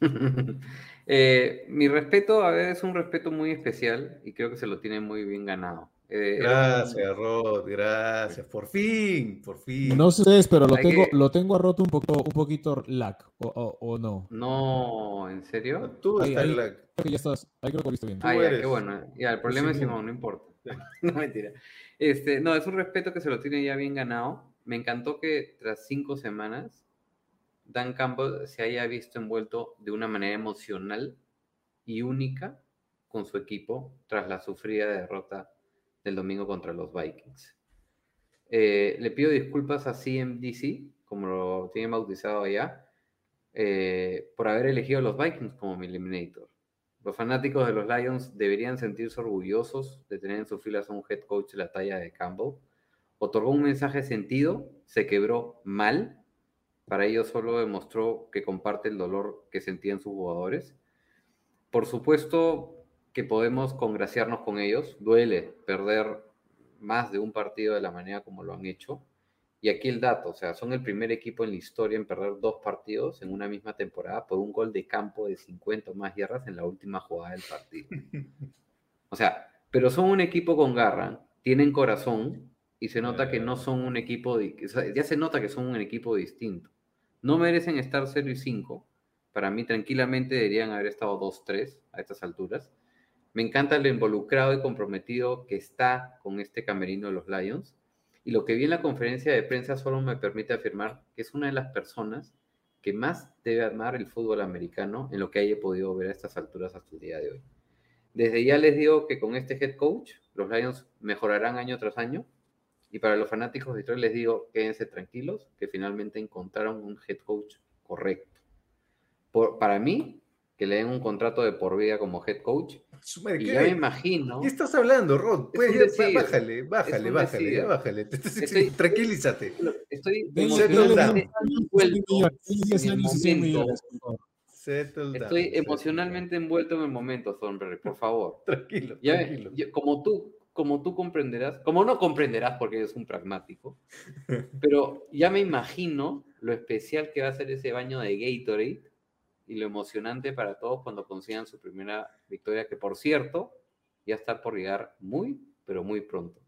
<laughs> Eh, mi respeto, a ver, es un respeto muy especial y creo que se lo tiene muy bien ganado. Eh, Gracias, Rod, gracias. Por fin, por fin. No sé ustedes, pero lo tengo, que- lo tengo a roto un poco, un poquito lag, o, o- o no. No, ¿en serio? Tú Ahí- estás ahí- en la- Creo que ya estás, ahí creo que lo viste bien. Ah, ya, qué bueno. Ya, el problema es Simón. Simón, no importa. <laughs> <laughs> No, mentira. Este, no, es un respeto que se lo tiene ya bien ganado. Me encantó que tras cinco semanas, Dan Campbell se haya visto envuelto de una manera emocional y única con su equipo tras la sufrida derrota del domingo contra los Vikings. Eh, le pido disculpas a CMDC, como lo tienen bautizado allá, eh, por haber elegido a los Vikings como mi eliminator. Los fanáticos de los Lions deberían sentirse orgullosos de tener en sus filas a un head coach de la talla de Campbell. Otorgó un mensaje sentido, se quebró mal. Para ello solo demostró que comparte el dolor que sentían sus jugadores. Por supuesto que podemos congraciarnos con ellos. Duele perder más de un partido de la manera como lo han hecho. Y aquí el dato, o sea, son el primer equipo en la historia en perder dos partidos en una misma temporada por un gol de campo de 50 o más yardas en la última jugada del partido. <laughs> O sea, pero son un equipo con garra, tienen corazón y se nota que no son un equipo, di- o sea, ya se nota que son un equipo distinto. No merecen estar 0 y 5. Para mí tranquilamente deberían haber estado 2-3 a estas alturas. Me encanta lo involucrado y comprometido que está con este camerino de los Lions. Y lo que vi en la conferencia de prensa solo me permite afirmar que es una de las personas que más debe amar el fútbol americano en lo que haya podido ver a estas alturas hasta el día de hoy. Desde ya les digo que con este head coach, los Lions mejorarán año tras año. Y para los fanáticos de Detroit les digo, quédense tranquilos, que finalmente encontraron un head coach correcto. Por, para mí, que le den un contrato de por vida como head coach. Y ya me imagino. ¿Qué estás hablando, Rod? Es Pues ya, decir, bájale, bájale, bájale, decir. bájale. Estoy- Tranquilízate. Estoy down, Estoy emocionalmente envuelto en el momento, Thornberry, por favor. Tranquilo, Ya, tranquilo. ya- como tú, como tú comprenderás, como no comprenderás porque eres un pragmático, pero ya me imagino lo especial que va a ser ese baño de Gatorade y lo emocionante para todos cuando consigan su primera victoria, que por cierto, ya está por llegar muy, pero muy pronto.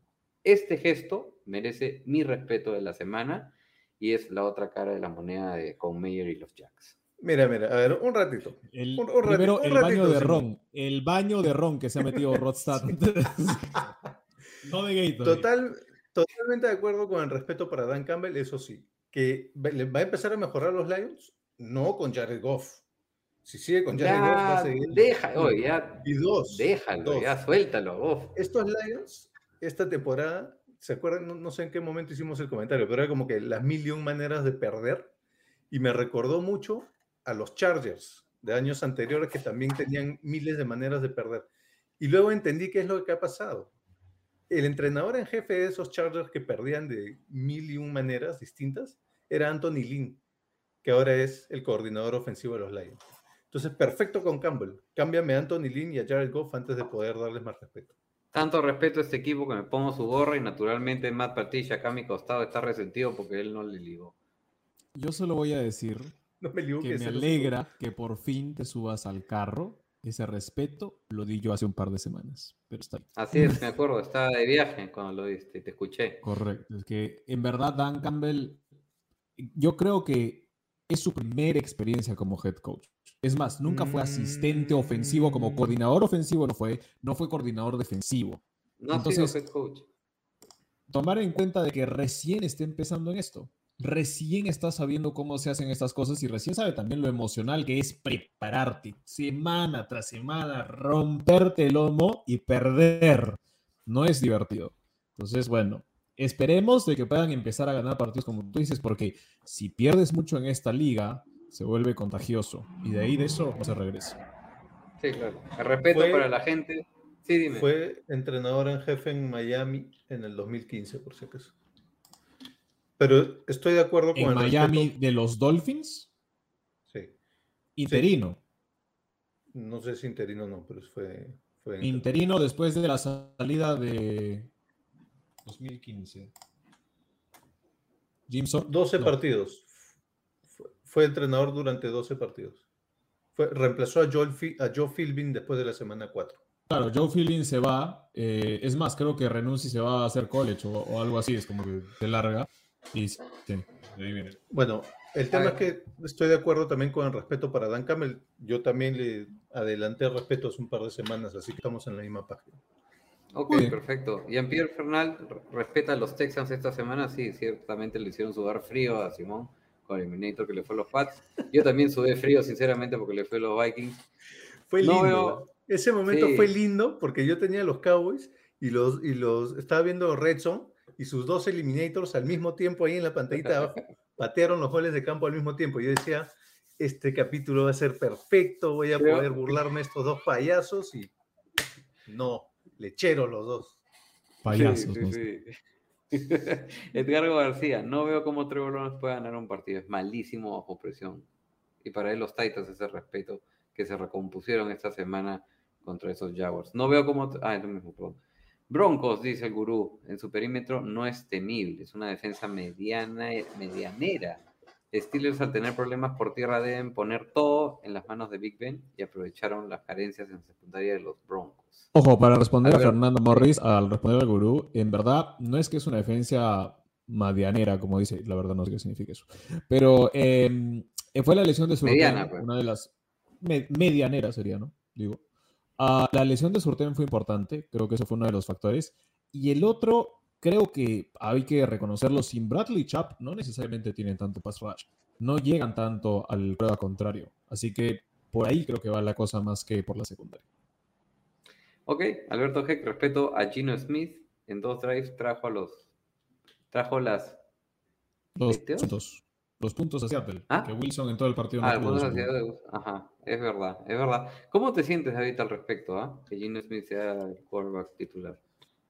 Este gesto merece mi respeto de la semana y es la otra cara de la moneda de con Mayer y los Jacks. Mira, mira, a ver, un ratito. El, Un- un ratito, primero, un el ratito, baño de Simón. ron. El baño de ron que se ha metido <laughs> Rodstad. <laughs> no de Gatorade. Total, totalmente de acuerdo con el respeto para Dan Campbell, eso sí. Que va a empezar a mejorar los Lions, no con Jared Goff. Si sigue con Jared Goff, va a Ya, seguir. deja, oye, ya, Y dos. déjalo, dos. ya, suéltalo, vos. Estos Lions, esta temporada, ¿se acuerdan? No, no sé en qué momento hicimos el comentario, pero era como que las mil y un maneras de perder. Y me recordó mucho a los Chargers de años anteriores que también tenían miles de maneras de perder. Y luego entendí qué es lo que ha pasado. El entrenador en jefe de esos Chargers que perdían de mil y un maneras distintas era Anthony Lynn, que ahora es el coordinador ofensivo de los Lions. Entonces, perfecto con Campbell. Cámbiame a Anthony Lynn y a Jared Goff antes de poder darles más respeto. Tanto respeto a este equipo que me pongo su gorra y naturalmente Matt Patricia acá a mi costado está resentido porque él no le ligó. Yo solo voy a decir <laughs> No me digo que me se los- alegra que por fin te subas al carro. Ese respeto lo di yo hace un par de semanas. Pero está bien. Así es, me acuerdo, estaba de viaje cuando lo diste, te escuché. Correcto. Es que en verdad Dan Campbell, yo creo que es su primera experiencia como head coach. Es más, nunca fue asistente ofensivo como Mm. coordinador ofensivo, no fue, no fue coordinador defensivo. No ha Entonces- sido head coach. Tomar en cuenta de que recién está empezando en esto. Recién está sabiendo cómo se hacen estas cosas y recién sabe también lo emocional que es prepararte semana tras semana, romperte el lomo y perder. No es divertido. Entonces, bueno, esperemos de que puedan empezar a ganar partidos como tú dices, porque si pierdes mucho en esta liga, se vuelve contagioso. Y de ahí de eso no se regresa. Sí, claro. El respeto Fue- para la gente. Sí, dime. Fue entrenador en jefe en Miami en el 2015, por si acaso. Pero estoy de acuerdo con En el Miami respeto- de los Dolphins, Sí. interino. No sé si interino o no, pero fue. Interino después de la salida de 2015. Jimson. 12 no, partidos. Fue, fue entrenador durante 12 partidos. Fue, reemplazó a, Joel a Joe Philbin después de la semana 4. Claro, Joe Philbin se va. eh, es más, creo que renuncia y se va a hacer college o, o algo así. Es como que se larga. Y sí, de ahí viene. Bueno, el tema es que estoy de acuerdo también con el respeto para Dan Campbell. Yo también le adelanté el respeto hace un par de semanas, así que estamos en la misma página. Ok, perfecto. Jean-Pierre Fernal re- respeta a los Texans esta semana. Sí, ciertamente le hicieron sudar frío a Simón con el Eliminator que le fue a los Pats. Yo también sudé frío, sinceramente, porque le fue a los Vikings. Fue No lindo. veo- Ese momento Sí. fue lindo porque yo tenía los Cowboys y los, y los estaba viendo Red Zone y sus dos eliminators al mismo tiempo ahí en la pantallita abajo <laughs> patearon los goles de campo al mismo tiempo. Yo decía, este capítulo va a ser perfecto, voy a Creo- poder burlarme estos dos payasos y no, lecheros los dos. Payasos. Sí, ¿no? sí, sí. <laughs> Edgardo García, no veo cómo Trevor Lawrence puede ganar un partido. Es malísimo bajo presión. Y para él los Titans ese respeto que se recompusieron esta semana contra esos Jaguars. No veo cómo... Ah, es lo mismo, perdón. Broncos, dice el gurú, en su perímetro no es temible, es una defensa mediana, medianera. Steelers al tener problemas por tierra deben poner todo en las manos de Big Ben y aprovecharon las carencias en secundaria de los Broncos. Ojo, para responder A. Fernando Morris, al responder al gurú, en verdad no es que es una defensa medianera, como dice, la verdad no sé qué significa eso. Pero eh, fue la lesión de Surtain, Mediana, pues. una de las me- medianera sería, ¿no? Digo. Ah, la lesión de Surtain fue importante, creo que eso fue uno de los factores. Y el otro, creo que hay que reconocerlo, sin Bradley Chap no necesariamente tienen tanto pass rush, no llegan tanto al prueba contrario. Así que por ahí creo que va la cosa más que por la secundaria. Ok, Alberto Heck, respeto a Gino Smith. En dos drives trajo a los. Trajo las. Puntos, los puntos a Seattle, ¿Ah? que Wilson en todo el partido no Ah, dos hacia puntos. Deus. Ajá, es verdad, es verdad. ¿Cómo te sientes, David, al respecto? ah? Que Gino Smith sea el quarterback titular.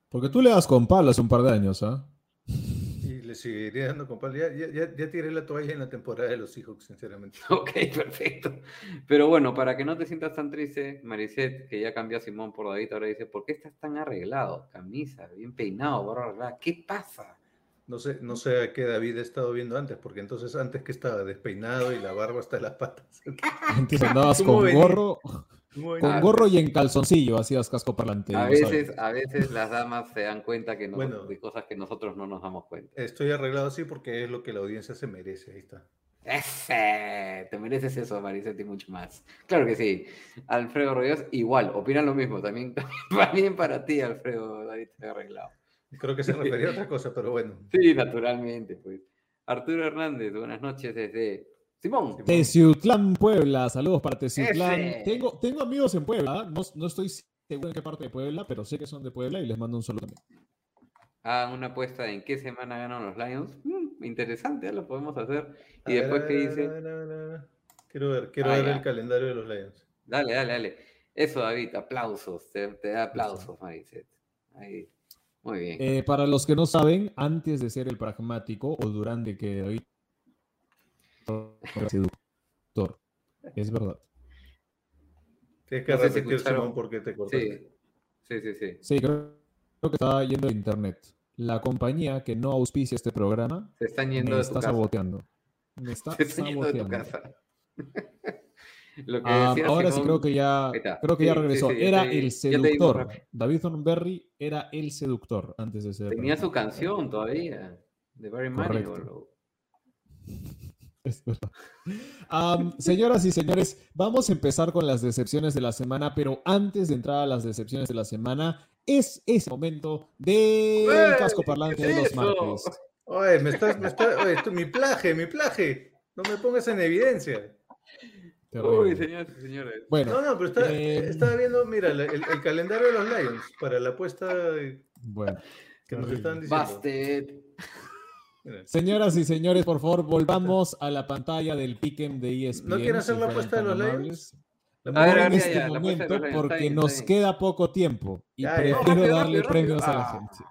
Porque tú le das con palo hace un par de años, ¿ah? Y le seguiría dando con palo. Ya, ya, ya, ya tiré la toalla en la temporada de los Seahawks, sinceramente. <laughs> Ok, perfecto. Pero bueno, para que no te sientas tan triste, Maricet, que ya cambió a Simón por David, ahora dice, ¿por qué estás tan arreglado? Camisa, bien peinado, barba arreglada. ¿Qué pasa? No sé, no sé a qué David he estado viendo antes, porque entonces antes que estaba despeinado y la barba hasta las patas. <laughs> Antes andabas ¿Cómo con venía? gorro, Muy con gorro y en calzoncillo, hacías casco parlante. A sabes. veces, a veces las damas se dan cuenta que no, Bueno. de cosas que nosotros no nos damos cuenta. Estoy arreglado así porque es lo que la audiencia se merece. Ahí está. Ese, te mereces eso, Maricet, y mucho más. Claro que sí. Alfredo Rodríguez, igual, opinan lo mismo. También, <laughs> también para ti, Alfredo, David, ha arreglado. Creo que se refería a otra cosa, pero bueno. <laughs> Sí, naturalmente, pues. Arturo Hernández, buenas noches desde Simón. Teciutlán, Puebla. Saludos para Teciutlán. Tengo, tengo amigos en Puebla. No, no estoy seguro en qué parte de Puebla, pero sé que son de Puebla y les mando un saludo también. Hagan una apuesta en qué semana ganan los Lions. Mm, interesante, ¿eh? lo podemos hacer. Y después qué ver, a dice. ver, ver. Quiero ver, quiero Ah, ver ya. el calendario de los Lions. Dale, dale, dale. Eso, David, aplausos. Te, te da aplausos, Maricet. Ahí. Muy bien. Eh, para los que no saben, antes de ser el pragmático o durante que David <laughs> seductor, es verdad. Tienes que No sé si repetir, escucharon. Simón, porque te cortaste. Sí, sí, sí, sí. Sí, creo, creo que estaba yendo a internet. La compañía que no auspicia este programa Se están yendo me de tu está casa. saboteando. Me está Se están yendo de tu saboteando. casa. <laughs> Lo que Ah, decía ahora sí creo que ya creo que ya Sí, regresó. sí, era el seductor. David Thornberry era el seductor antes de ser. Tenía su canción todavía. De Barry. Manilow. Es verdad. Am, señoras y señores, vamos a empezar con las decepciones de la semana, pero antes de entrar a las decepciones de la semana, es ese momento del casco parlante ¿Qué de los martes. Oye, me estás, me estás, oye, esto- mi plaje, mi plaje. No me pongas en evidencia. Terrible. Uy, señores y señores. Bueno, No, no, pero está- Eh, estaba viendo, mira, el, el- el calendario de los Lions para la apuesta bueno. que nos están diciendo. Busted. Señoras y señores, por favor, volvamos a la pantalla del Piquen de ESPN. ¿No quieren hacer si la apuesta de los Lions? La A ver, en ya, este ya, momento, porque está nos queda poco tiempo y Ya, prefiero Rápido, darle rápido, rápido. premios a la Ah. gente.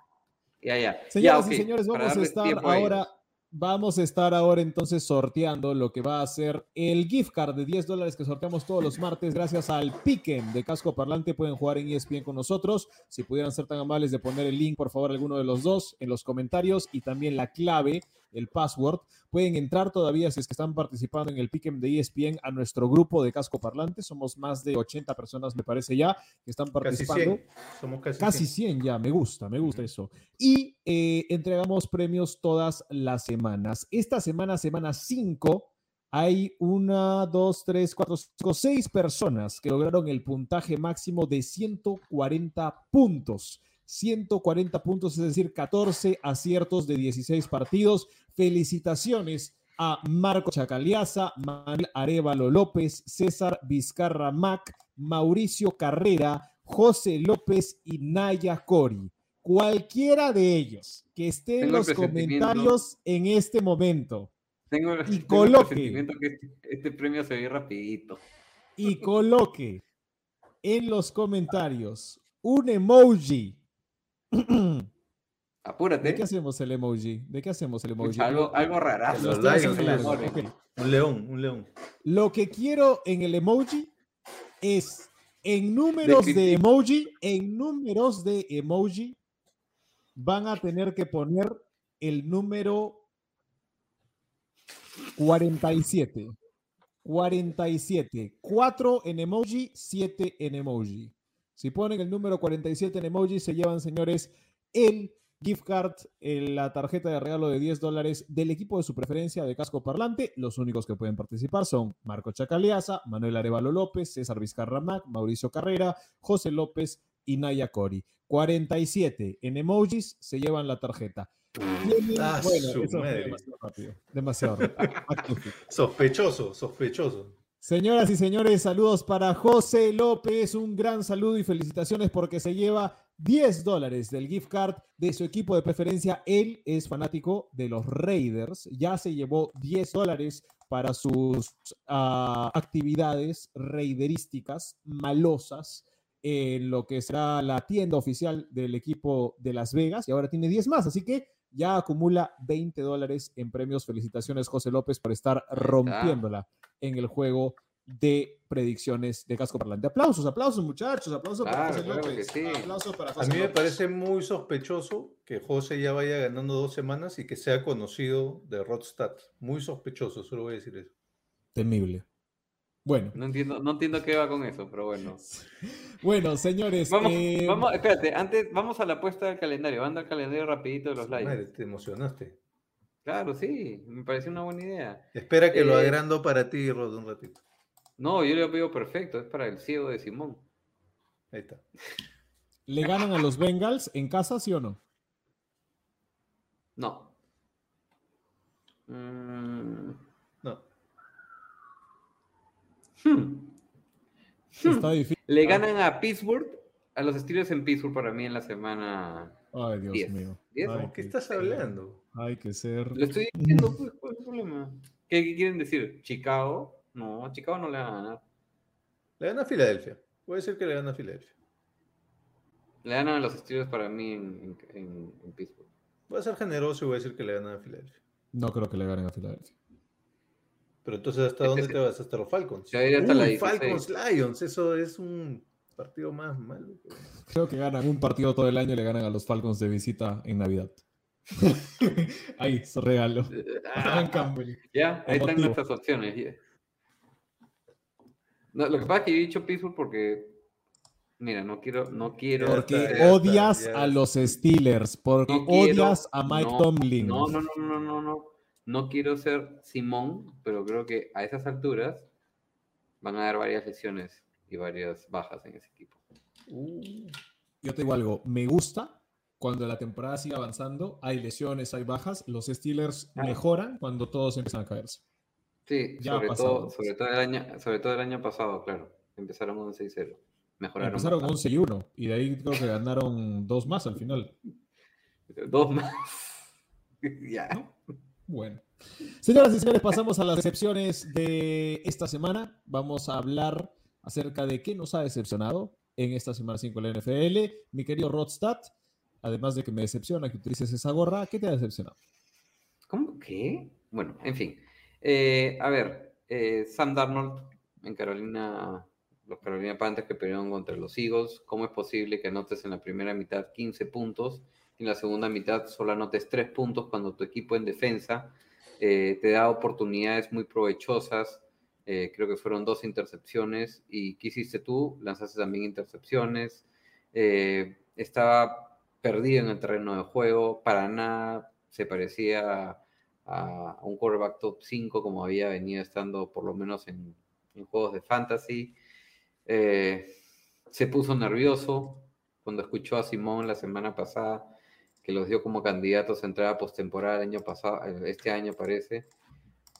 Ya, ya. Señoras Ya, y señores, vamos a estar ahora. Vamos a estar ahora entonces sorteando lo que va a ser el gift card de 10 dólares que sorteamos todos los martes gracias al Piquen de Casco Parlante. Pueden jugar en ESPN con nosotros. Si pudieran ser tan amables de poner el link, por favor, alguno de los dos en los comentarios y también la clave, el password. Pueden entrar todavía si es que están participando en el Piquen de ESPN a nuestro grupo de Casco Parlante. Somos más de 80 personas, me parece ya, que están Casi participando. 100. Somos casi, Casi 100. 100 ya, me gusta, me gusta eso. Y eh, entregamos premios todas las semanas. Esta semana, semana 5, hay una, dos, tres, cuatro, cinco, seis personas que lograron el puntaje máximo de 140 puntos. 140 puntos, es decir, 14 aciertos de 16 partidos. Felicitaciones a Marco Chacaliaza, Manuel Arevalo López, César Vizcarra Mac, Mauricio Carrera, José López y Naya Cori. Cualquiera de ellos que esté en Tengo el los comentarios en este momento Tengo, Y tengo el coloque. presentimiento que este, este premio se ve rapidito. y coloque en los comentarios un emoji. <clears throat> ¿De Apúrate. qué hacemos el emoji? ¿De qué hacemos el emoji? Algo, algo rarazo. Los Estoy Lions, haciendo Lions. largo. Ok. Un león, un león. Lo que quiero en el emoji es en números de Definitiv- emoji, en números de emoji, van a tener que poner el número 47. 47. 4 en emoji, 7 en emoji. Si ponen el número 47 en emoji, se llevan, señores, el gift card, eh, la tarjeta de regalo de 10 dólares del equipo de su preferencia de casco parlante. Los únicos que pueden participar son Marco Chacaliaza, Manuel Arevalo López, César Vizcarra Mac, Mauricio Carrera, José López y Naya Cori. 47 en emojis se llevan la tarjeta. Ah, bueno, eso fue demasiado rápido. Demasiado rápido. <laughs> Sospechoso, sospechoso. Señoras y señores, saludos para José López. Un gran saludo y felicitaciones porque se lleva 10 dólares del gift card de su equipo de preferencia. Él es fanático de los Raiders. Ya se llevó 10 dólares para sus ah, actividades raiderísticas malosas en lo que será la tienda oficial del equipo de Las Vegas y ahora tiene 10 más, así que ya acumula 20 dólares en premios. Felicitaciones José López por estar rompiéndola en el juego de predicciones de casco parlante. Aplausos, aplausos muchachos, aplausos para José claro López. que sí. Aplausos para A mí me López. parece muy sospechoso que José ya vaya ganando dos semanas y que sea conocido de Rodstad. Muy sospechoso, solo voy a decir eso. temible. Bueno, No entiendo, no entiendo qué va con eso, pero bueno. <laughs> bueno, señores, Vamos, eh, vamos, espérate, antes vamos a la apuesta del calendario. Anda al calendario rapidito de los Madre, Lions. te emocionaste. Claro, sí, me pareció una buena idea. Espera que lo Eh, agrando para ti, Rod, un ratito. No, yo le veo perfecto, es para el ciego de Simón. Ahí está. ¿le ganan a los Bengals en casa, sí o no? No. Mm, No. hmm. Está difícil. Le ganan a Pittsburgh, a los Steelers en Pittsburgh para mí en la semana. Ay, Dios mío. Diez. Hay ¿Qué que estás hablando? Hay que ser. Lo estoy diciendo, pues, ¿cuál es el problema? ¿Qué, qué quieren decir? ¿Chicago? No, a Chicago no le van a ganar. Le gana a Filadelfia. Puede ser que le gana a Filadelfia. Le ganan a los Steelers para mí en, en- en- en Pittsburgh. Voy a ser generoso y voy a decir que le gana a Filadelfia. No creo que le ganen a Filadelfia. Pero entonces, ¿hasta dónde te vas? Hasta los Falcons. Ya hasta la 16. Falcons Lions, eso es un partido más malo. Creo que ganan un partido todo el año y le ganan a los Falcons de visita en Navidad. <laughs> Ahí, su regalo. Campbell. Ya, ahí están nuestras opciones. No, lo que pasa es que yo he dicho Pittsburgh porque, mira, no quiero, no quiero. Porque odias a los Steelers, porque No quiero- odias a Mike no, Tomlin. No, no, no, no, no, no. No quiero ser Simón, pero creo que a esas alturas van a dar varias lesiones y varias bajas en ese equipo. Uh, Yo te digo algo, me gusta cuando la temporada sigue avanzando, hay lesiones, hay bajas, los Steelers mejoran cuando todos empiezan a caerse. Sí, Ya sobre pasado todo, sobre todo el año, sobre todo el año pasado, claro. Empezaron con 6-0. Mejoraron. Empezaron bastante. 11 y 1 y de ahí creo que ganaron dos más al final. Dos más. <laughs> ya. Bueno. Señoras y señores, pasamos a las decepciones de esta semana. Vamos a hablar acerca de qué nos ha decepcionado en esta semana 5 de la NFL. Mi querido Rodstad, además de que me decepciona que utilices esa gorra, ¿qué te ha decepcionado? ¿Cómo? ¿Qué? Bueno, en fin. Eh, a ver, eh, Sam Darnold en Carolina, los Carolina Panthers que perdieron contra los Eagles. ¿Cómo es posible que anotes en la primera mitad 15 puntos y en la segunda mitad solo anotes 3 puntos cuando tu equipo en defensa eh, te da oportunidades muy provechosas? Creo que fueron dos intercepciones. ¿Y qué hiciste tú? Lanzaste también intercepciones. Estaba perdido en el terreno de juego. Para nada se parecía a, a un quarterback top 5 como había venido estando por lo menos en, juegos de fantasy. Eh, se puso nervioso cuando escuchó a Simón la semana pasada que los dio como candidatos a entrada postemporada el año pasado, eh, este año parece,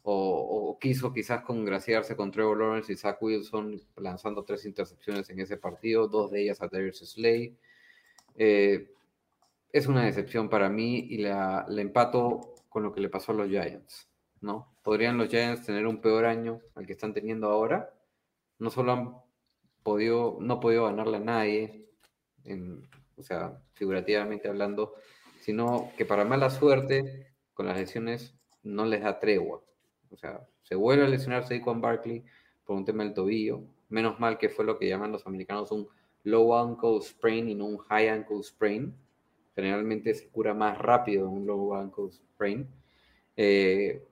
o, o quiso quizás congraciarse con Trevor Lawrence y Zach Wilson lanzando tres intercepciones en ese partido, dos de ellas a Darius Slay. Eh, es una decepción para mí y la, empato con lo que le pasó a los Giants, ¿no? ¿Podrían los Giants tener un peor año al que están teniendo ahora? No solo han podido, no podido ganarle a nadie, en- o sea, figurativamente hablando, sino que para mala suerte, con las lesiones, no les da tregua. O sea, se vuelve a lesionar Saquon Barkley por un tema del tobillo. Menos mal que fue lo que llaman los americanos un low ankle sprain y no un high ankle sprain. Generalmente se cura más rápido un low ankle sprain. Eh,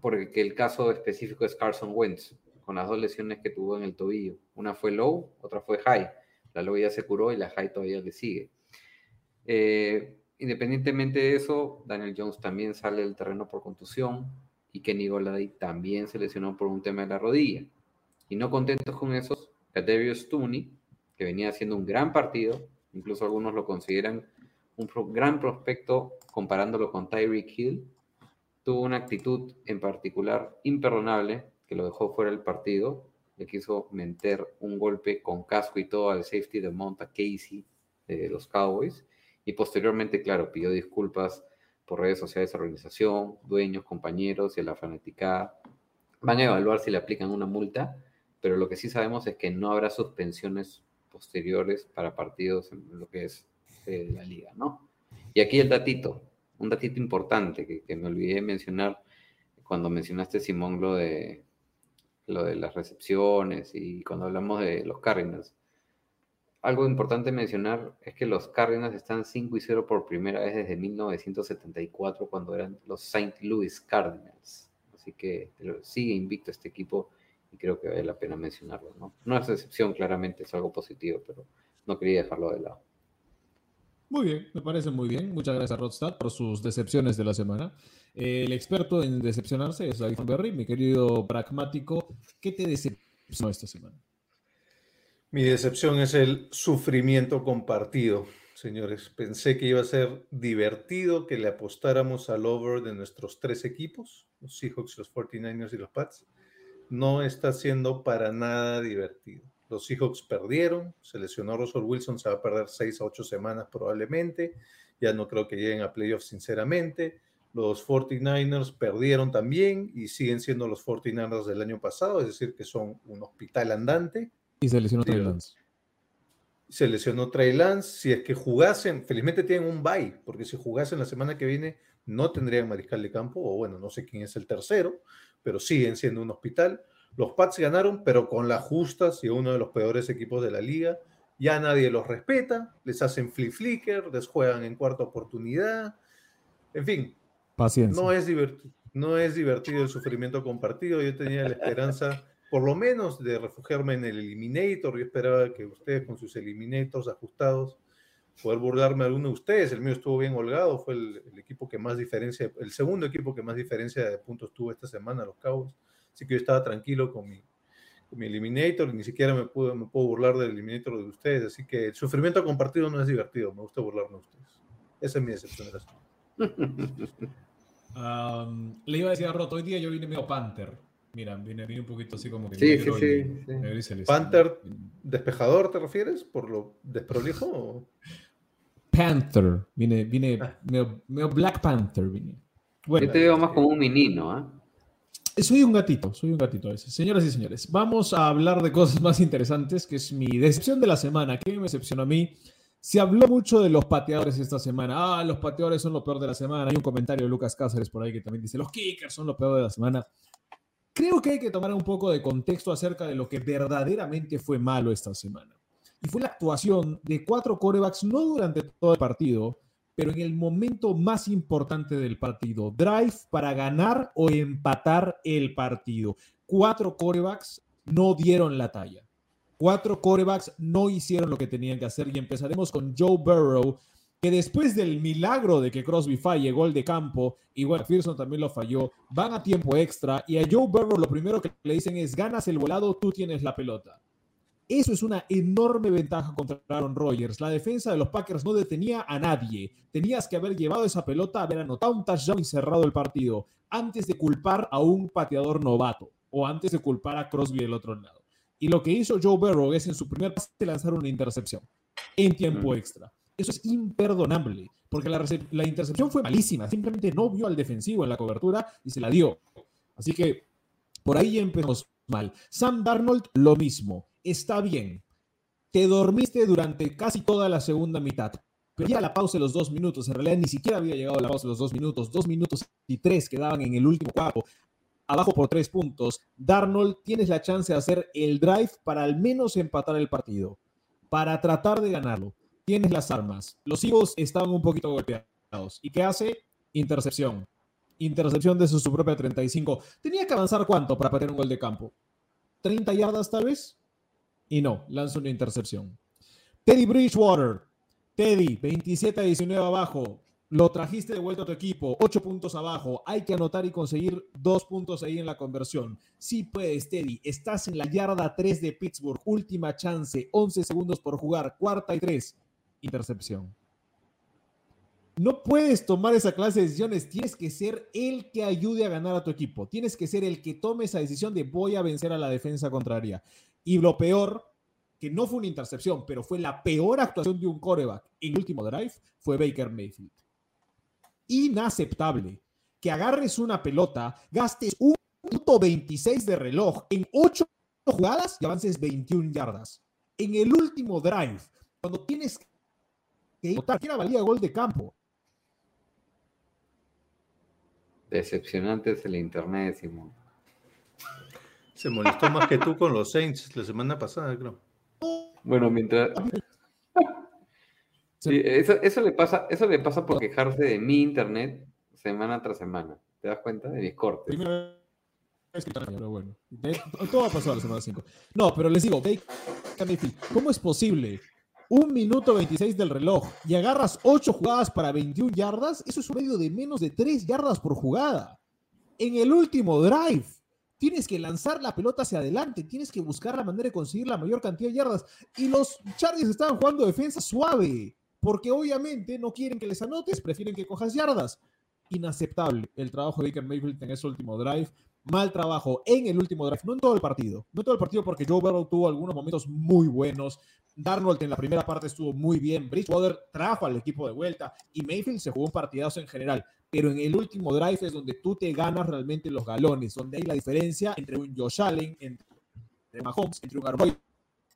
porque el caso específico es Carson Wentz, con las dos lesiones que tuvo en el tobillo. Una fue low, otra fue high. La low ya se curó y la high todavía le sigue. Eh, independientemente de eso, Daniel Jones también sale del terreno por contusión y Kenny Golladay también se lesionó por un tema de la rodilla. Y no contentos con eso, Kadarius Tooney, que venía haciendo un gran partido, incluso algunos lo consideran un gran prospecto comparándolo con Tyreek Hill, tuvo una actitud en particular imperdonable que lo dejó fuera del partido. Le quiso meter un golpe con casco y todo al safety de Monta Casey de los Cowboys. Y posteriormente, claro, pidió disculpas por redes sociales de organización, dueños, compañeros y a la fanaticada. Van a evaluar si le aplican una multa, pero lo que sí sabemos es que no habrá suspensiones posteriores para partidos en lo que es eh, la liga, ¿no? Y aquí el datito, un datito importante que, que, me olvidé mencionar cuando mencionaste, Simón, lo de, lo de las recepciones y cuando hablamos de los Cardinals. Algo importante mencionar es que los Cardinals están 5 y 0 por primera vez desde 1974, cuando eran los St. Louis Cardinals. Así que sigue invicto este equipo y creo que vale la pena mencionarlo. No, no es excepción, claramente, es algo positivo, pero no quería dejarlo de lado. Muy bien, me parece muy bien. Muchas gracias, Rodstad, por sus decepciones de la semana. el experto en decepcionarse es David Berry, mi querido pragmático. ¿Qué te decepcionó esta semana? Mi decepción es el sufrimiento compartido, señores. Pensé que iba a ser divertido que le apostáramos al over de nuestros tres equipos, los Seahawks, los 49ers y los Pats. No está siendo para nada divertido. Los Seahawks perdieron, se lesionó Russell Wilson, se va a perder seis a ocho semanas probablemente. Ya no creo que lleguen a playoffs, sinceramente. Los 49ers perdieron también y siguen siendo los 49ers del año pasado, es decir, que son un hospital andante. Y se lesionó Trey Lance. Se lesionó Trey Lance. Si es que jugasen, felizmente tienen un bye, porque si jugasen la semana que viene no tendrían mariscal de campo, o bueno, no sé quién es el tercero, pero siguen siendo un hospital. Los Pats ganaron, pero con las justas y uno de los peores equipos de la liga. Ya nadie los respeta, les hacen flip flicker, les juegan en cuarta oportunidad. En fin, Paciencia. No, es divertido, no es divertido el sufrimiento compartido. Yo tenía la esperanza, por lo menos, de refugiarme en el Eliminator. Yo esperaba que ustedes, con sus Eliminators ajustados, poder burlarme de alguno de ustedes. El mío estuvo bien holgado, fue el, el, equipo que más diferencia, el segundo equipo que más diferencia de puntos tuvo esta semana, los Cowboys. Así que yo estaba tranquilo con mi, con mi Eliminator y ni siquiera me puedo, me puedo burlar del Eliminator de ustedes. Así que el sufrimiento compartido no es divertido, me gusta burlarme de ustedes. Esa es mi decepción Um, <laughs> le iba a decir a Roto, hoy día yo vine medio Panther. Mira, vine, vine un poquito así como que. Sí, sí, sí, y, sí. ¿Panther despejador te refieres? ¿Por lo desprolijo? O? Panther. Vine, vine ah. medio, medio, Black Panther. Vine. Bueno, yo te veo más como un menino, ¿ah? ¿eh? Soy un gatito, soy un gatito a. Señoras y señores, vamos a hablar de cosas más interesantes, que es mi decepción de la semana. ¿Qué me decepcionó a mí? Se habló mucho de los pateadores esta semana. Ah, los pateadores son lo peor de la semana. Hay un comentario de Lucas Cáceres por ahí que también dice, los kickers son lo peor de la semana. Creo que hay que tomar un poco de contexto acerca de lo que verdaderamente fue malo esta semana. Y fue la actuación de cuatro corebacks, no durante todo el partido, pero en el momento más importante del partido. Drive para ganar o empatar el partido. Cuatro corebacks no dieron la talla. Cuatro corebacks no hicieron lo que tenían que hacer y empezaremos con Joe Burrow, que después del milagro de que Crosby falle gol de campo, y bueno, Pearson también lo falló, van a tiempo extra y a Joe Burrow lo primero que le dicen es ganas el volado, tú tienes la pelota. Eso es una enorme ventaja contra Aaron Rodgers. La defensa de los Packers no detenía a nadie. Tenías que haber llevado esa pelota, haber anotado un touchdown y cerrado el partido antes de culpar a un pateador novato o antes de culpar a Crosby del otro lado. Y lo que hizo Joe Burrow es en su primer pase lanzar una intercepción en tiempo extra. Eso es imperdonable, porque la, la, intercepción fue malísima. Simplemente no vio al defensivo en la cobertura y se la dio. Así que por ahí empezamos mal. Sam Darnold, lo mismo. Está bien. Te dormiste durante casi toda la segunda mitad. Pero ya la pausa de los dos minutos, en realidad ni siquiera había llegado la pausa de los dos minutos, dos minutos y tres quedaban en el último cuarto abajo por tres puntos, Darnold tienes la chance de hacer el drive para al menos empatar el partido, para tratar de ganarlo. Tienes las armas. Los Eagles estaban un poquito golpeados. ¿Y qué hace? Intercepción. Intercepción de su, propia 35. Tenía que avanzar cuánto para patear un gol de campo? ¿30 yardas tal vez? Y no, lanza una intercepción. Teddy Bridgewater. Teddy, 27 a 19 abajo. Lo trajiste de vuelta a tu equipo, ocho puntos abajo. Hay que anotar y conseguir dos puntos ahí en la conversión. Sí puedes, Teddy. Estás en la yarda 3 de Pittsburgh. Última chance, 11 segundos por jugar. Cuarta y tres. Intercepción. No puedes tomar esa clase de decisiones. Tienes que ser el que ayude a ganar a tu equipo. Tienes que ser el que tome esa decisión de voy a vencer a la defensa contraria. Y lo peor, que no fue una intercepción, pero fue la peor actuación de un coreback en el último drive, fue Baker Mayfield inaceptable que agarres una pelota, gastes un minuto 26 de reloj en 8 jugadas y avances 21 yardas. En el último drive, cuando tienes que votar, que valía gol de campo. Decepcionante es el internet, Simón. Se molestó más que tú con los Saints la semana pasada, creo. Bueno, mientras, <laughs> Sí, eso, eso, le pasa, eso le pasa por quejarse de mi internet semana tras semana. ¿Te das cuenta? De mis cortes. pero bueno. Todo ha pasado la semana 5. No, pero les digo, ¿cómo es posible? Un minuto 26 del reloj y agarras 8 jugadas para 21 yardas, eso es un medio de menos de 3 yardas por jugada. En el último drive, tienes que lanzar la pelota hacia adelante, tienes que buscar la manera de conseguir la mayor cantidad de yardas. Y los Chargers estaban jugando defensa suave porque obviamente no quieren que les anotes, prefieren que cojas yardas. Inaceptable el trabajo de Baker Mayfield en ese último drive. Mal trabajo en el último drive, no en todo el partido. No en todo el partido porque Joe Burrow tuvo algunos momentos muy buenos. Darnold en la primera parte estuvo muy bien. Bridgewater trajo al equipo de vuelta y Mayfield se jugó un partidazo en general. Pero en el último drive es donde tú te ganas realmente los galones, donde hay la diferencia entre un Josh Allen, entre Mahomes, entre un Arroyo,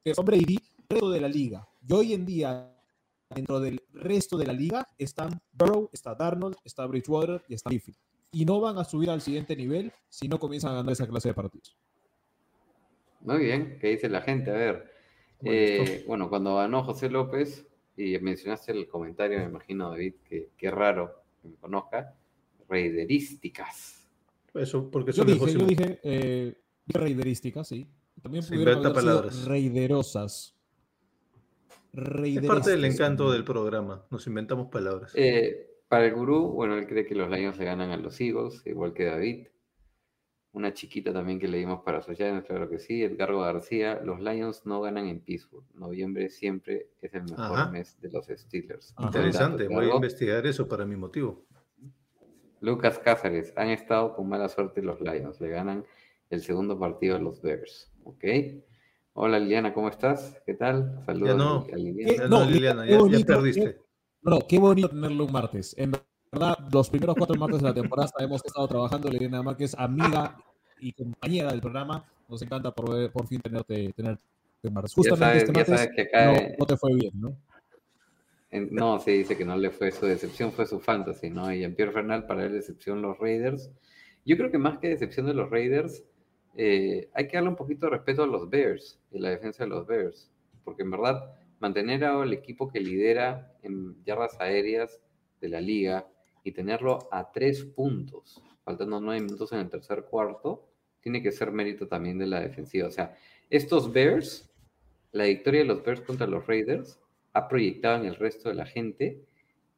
que es un Brady, resto de la liga. Y hoy en día dentro del resto de la liga están Burrow, está Darnold, está Bridgewater y está Mayfield. Y no van a subir al siguiente nivel si no comienzan a ganar esa clase de partidos. Muy bien, ¿qué dice la gente? A ver, bueno, eh, cuando ganó José López y mencionaste el comentario, me imagino, David, que qué raro que me conozca, reiderísticas. Eso, porque yo dije, yo dije eh, reiderísticas, sí. También pudieron haber sido reiderosas. Es parte del encanto del programa, nos inventamos palabras. Eh, para el gurú, bueno, él cree que los Lions le ganan a los Eagles, igual que David. Una chiquita también que leímos para sus claro que sí. Edgardo García, los Lions no ganan en Pittsburgh. Noviembre siempre es el mejor mes de los Steelers. Interesante, voy a investigar eso para mi motivo. Lucas Cáceres, han estado con mala suerte los Lions. Le ganan el segundo partido a los Bears. ¿Ok? Hola Liliana, ¿cómo estás? ¿Qué tal? Saludos no. a Liliana. no, Liliana, ya, perdiste. No, qué bonito tenerlo un martes. En verdad, los primeros cuatro martes de la temporada sabemos que estado trabajando. Liliana Márquez, amiga y compañera del programa. Nos encanta por, por fin tenerte, tenerte martes. Justamente este martes no, te fue bien, ¿no? no, sí, dice que no le fue su decepción, fue su fantasy, ¿no? Y en Pierre Fernal, para él, decepción los Raiders. Yo creo que más que decepción de los Raiders, eh, hay que darle un poquito de respeto a los Bears y la defensa de los Bears, porque en verdad mantener al equipo que lidera en yardas aéreas de la liga y tenerlo a tres puntos, faltando nueve minutos en el tercer cuarto, tiene que ser mérito también de la defensiva. O sea, estos Bears, la victoria de los Bears contra los Raiders, ha proyectado en el resto de la gente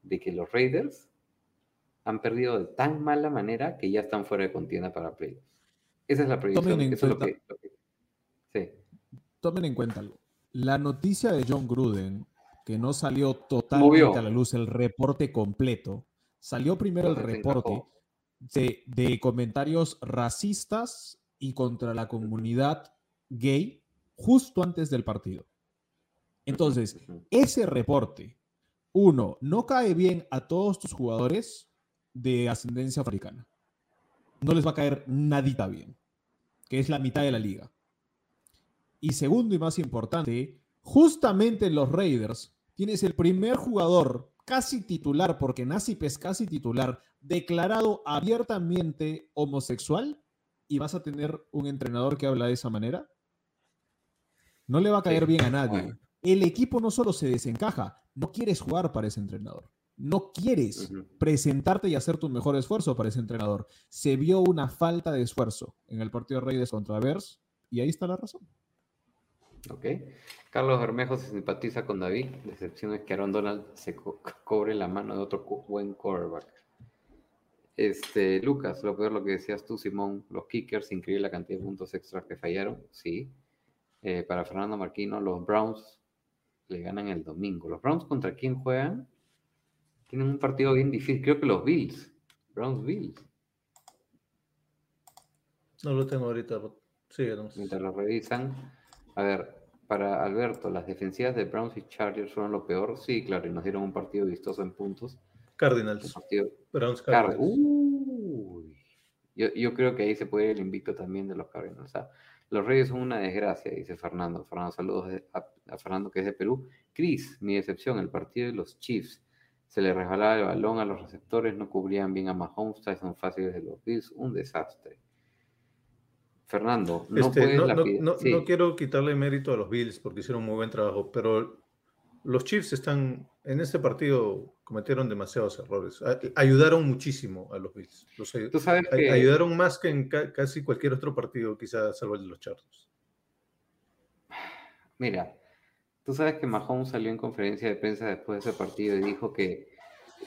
de que los Raiders han perdido de tan mala manera que ya están fuera de contienda para playoffs. Esa es la proyección. Tomen en cuenta, la noticia de John Gruden, que no salió totalmente a la luz el reporte completo, salió primero el reporte de, comentarios racistas y contra la comunidad gay justo antes del partido. Entonces, ese reporte, uno, no cae bien a todos tus jugadores de ascendencia africana no les va a caer nadita bien, que es la mitad de la liga. Y segundo y más importante, justamente en los Raiders tienes el primer jugador casi titular, porque Nasip es casi titular, declarado abiertamente homosexual y vas a tener un entrenador que habla de esa manera. No le va a caer bien a nadie. El equipo no solo se desencaja, no quieres jugar para ese entrenador no quieres presentarte y hacer tu mejor esfuerzo para ese entrenador. Se vio una falta de esfuerzo en el partido de Reyes contra Bears y ahí está la razón. Ok. Carlos Bermejo se simpatiza con David. La excepción es que Aaron Donald se co- cobre la mano de otro buen quarterback. Este, Lucas, lo peor lo que decías tú, Simón, los kickers, increíble la cantidad de puntos extras que fallaron, sí. Eh, para Fernando Marquino, los Browns le ganan el domingo. ¿Los Browns contra quién juegan? Tienen un partido bien difícil, creo que los Bills. Browns Bills. No lo tengo ahorita. Síguenos. Mientras lo revisan. A ver, para Alberto, las defensivas de Browns y Chargers fueron lo peor. Sí, claro, y nos dieron un partido vistoso en puntos. Un Cardinals. partido Browns Car- Cardinals. Uy. Yo, yo creo que ahí se puede ir el invicto también de los Cardinals. O sea, los Reyes son una desgracia, dice Fernando. Fernando, saludos a, a Fernando que es de Perú. Cris, mi decepción, el partido de los Chiefs. Se le resbalaba el balón a los receptores, no cubrían bien a Mahomes, son fáciles de los Bills, un desastre. Fernando, no Este, puedes no, no- lapidar- no- sí. no quiero quitarle mérito a los Bills porque hicieron un muy buen trabajo, pero los Chiefs están en este partido cometieron demasiados errores. Ayudaron muchísimo a los Bills. Los ay- que ayudaron más que en ca- casi cualquier otro partido, quizás salvo el de los Chargers. Mira, tú sabes que Mahomes salió en conferencia de prensa después de ese partido y dijo que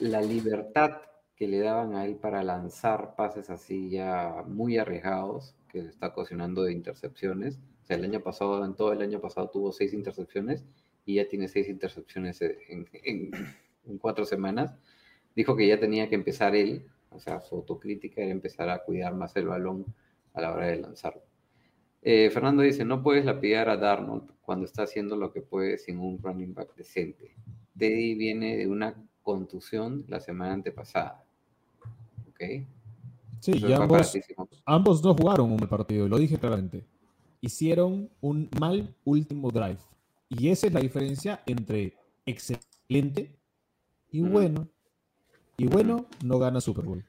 la libertad que le daban a él para lanzar pases así ya muy arriesgados, que está ocasionando de intercepciones. O sea, el año pasado, en todo el año pasado tuvo seis intercepciones y ya tiene seis intercepciones en, en- en cuatro semanas. Dijo que ya tenía que empezar él, o sea, su autocrítica era empezar a cuidar más el balón a la hora de lanzarlo. Eh, Fernando dice, no puedes lapidar a Darnold cuando está haciendo lo que puede sin un running back decente. Teddy viene de una contusión la semana antepasada. ¿Ok? Sí, Eso y ambos, ambos no jugaron un mal partido, y lo dije claramente. Hicieron un mal último drive. Y esa es la diferencia entre excelente y bueno. Y bueno no gana Super Bowl.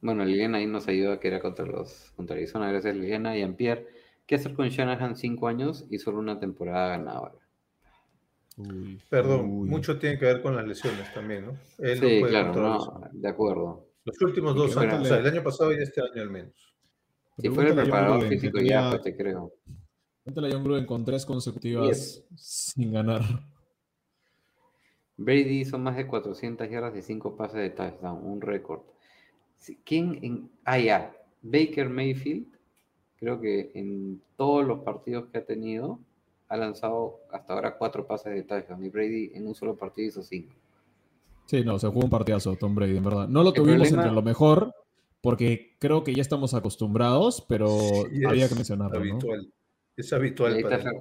Bueno, Liliana ahí nos ayuda que era contra los contra Arizona. Gracias, Liliana. Y Jean-Pierre, ¿qué hacer con Shanahan cinco años y solo una temporada ganadora? Uy, Perdón, uy. mucho tiene que ver con las lesiones también, ¿no? Él no Sí, puede claro, no, de acuerdo. Los últimos dos años, o sea, el año pasado y este año al menos. Si fuera el preparador Gruden, físico tenía- ya, pues te creo. pregúntale a John Gruden con tres consecutivas sin ganar. Brady hizo más de 400 yardas y 5 pases de touchdown, un récord. ¿Quién en... Ah, ya. Baker Mayfield, creo que en todos los partidos que ha tenido, ha lanzado hasta ahora 4 pases de touchdown. Y Brady en un solo partido hizo 5. Sí, no, se jugó un partidazo Tom Brady, en verdad. No lo El tuvimos problema- entre lo mejor, porque creo que ya estamos acostumbrados, pero Sí, había es que mencionarlo, ¿no? habitual. Es Y habitual ahí para está, él.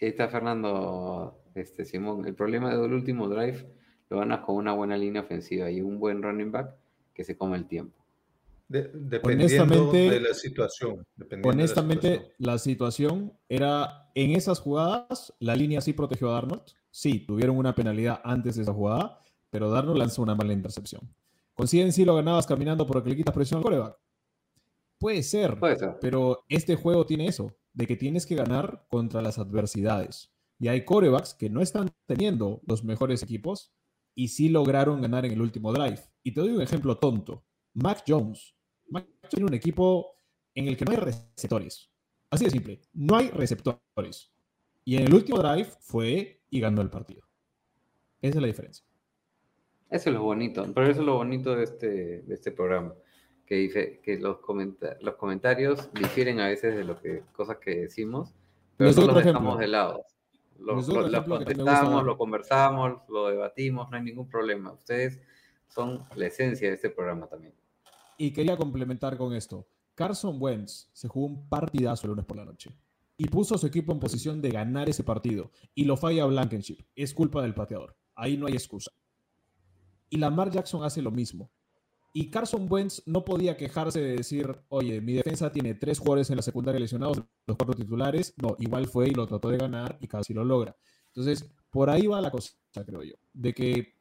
Ahí está Fernando este, Simón. El problema del último drive lo ganas con una buena línea ofensiva y un buen running back que se come el tiempo. De- dependiendo Honestamente- de la situación. dependiendo de la Honestamente, situación. la situación era en esas jugadas, la línea sí protegió a Darnold. Sí, tuvieron una penalidad antes de esa jugada, pero Darnold lanzó una mala intercepción. Con sí lo ganabas caminando porque le quitas presión al coreback. Puede ser, Puede ser. pero este juego tiene eso, de que tienes que ganar contra las adversidades. Y hay corebacks que no están teniendo los mejores equipos y sí lograron ganar en el último drive. Y te doy un ejemplo tonto. Mac Jones. Mac Jones tiene un equipo en el que no hay receptores. Así de simple. No hay receptores. Y en el último drive fue y ganó el partido. Esa es la diferencia. Eso es lo bonito, pero eso es lo bonito de este, de este programa, que dice que los, comenta- los comentarios difieren a veces de lo que cosas que decimos, pero doy no los otro dejamos ejemplo. de lado. Lo, Les doy otro lo- lo ejemplo que me gusta contestamos, lo conversamos, lo debatimos, no hay ningún problema. Ustedes son la esencia de este programa también. Y quería complementar con esto. Carson Wentz se jugó un partidazo el lunes por la noche y puso a su equipo en posición de ganar ese partido y lo falla Blankenship. Es culpa del pateador. Ahí no hay excusa. Y Lamar Jackson hace lo mismo. Y Carson Wentz no podía quejarse de decir, oye, mi defensa tiene tres jugadores en la secundaria lesionados, los cuatro titulares. No, igual fue y lo trató de ganar y casi lo logra. Entonces, por ahí va la cosa, creo yo. De que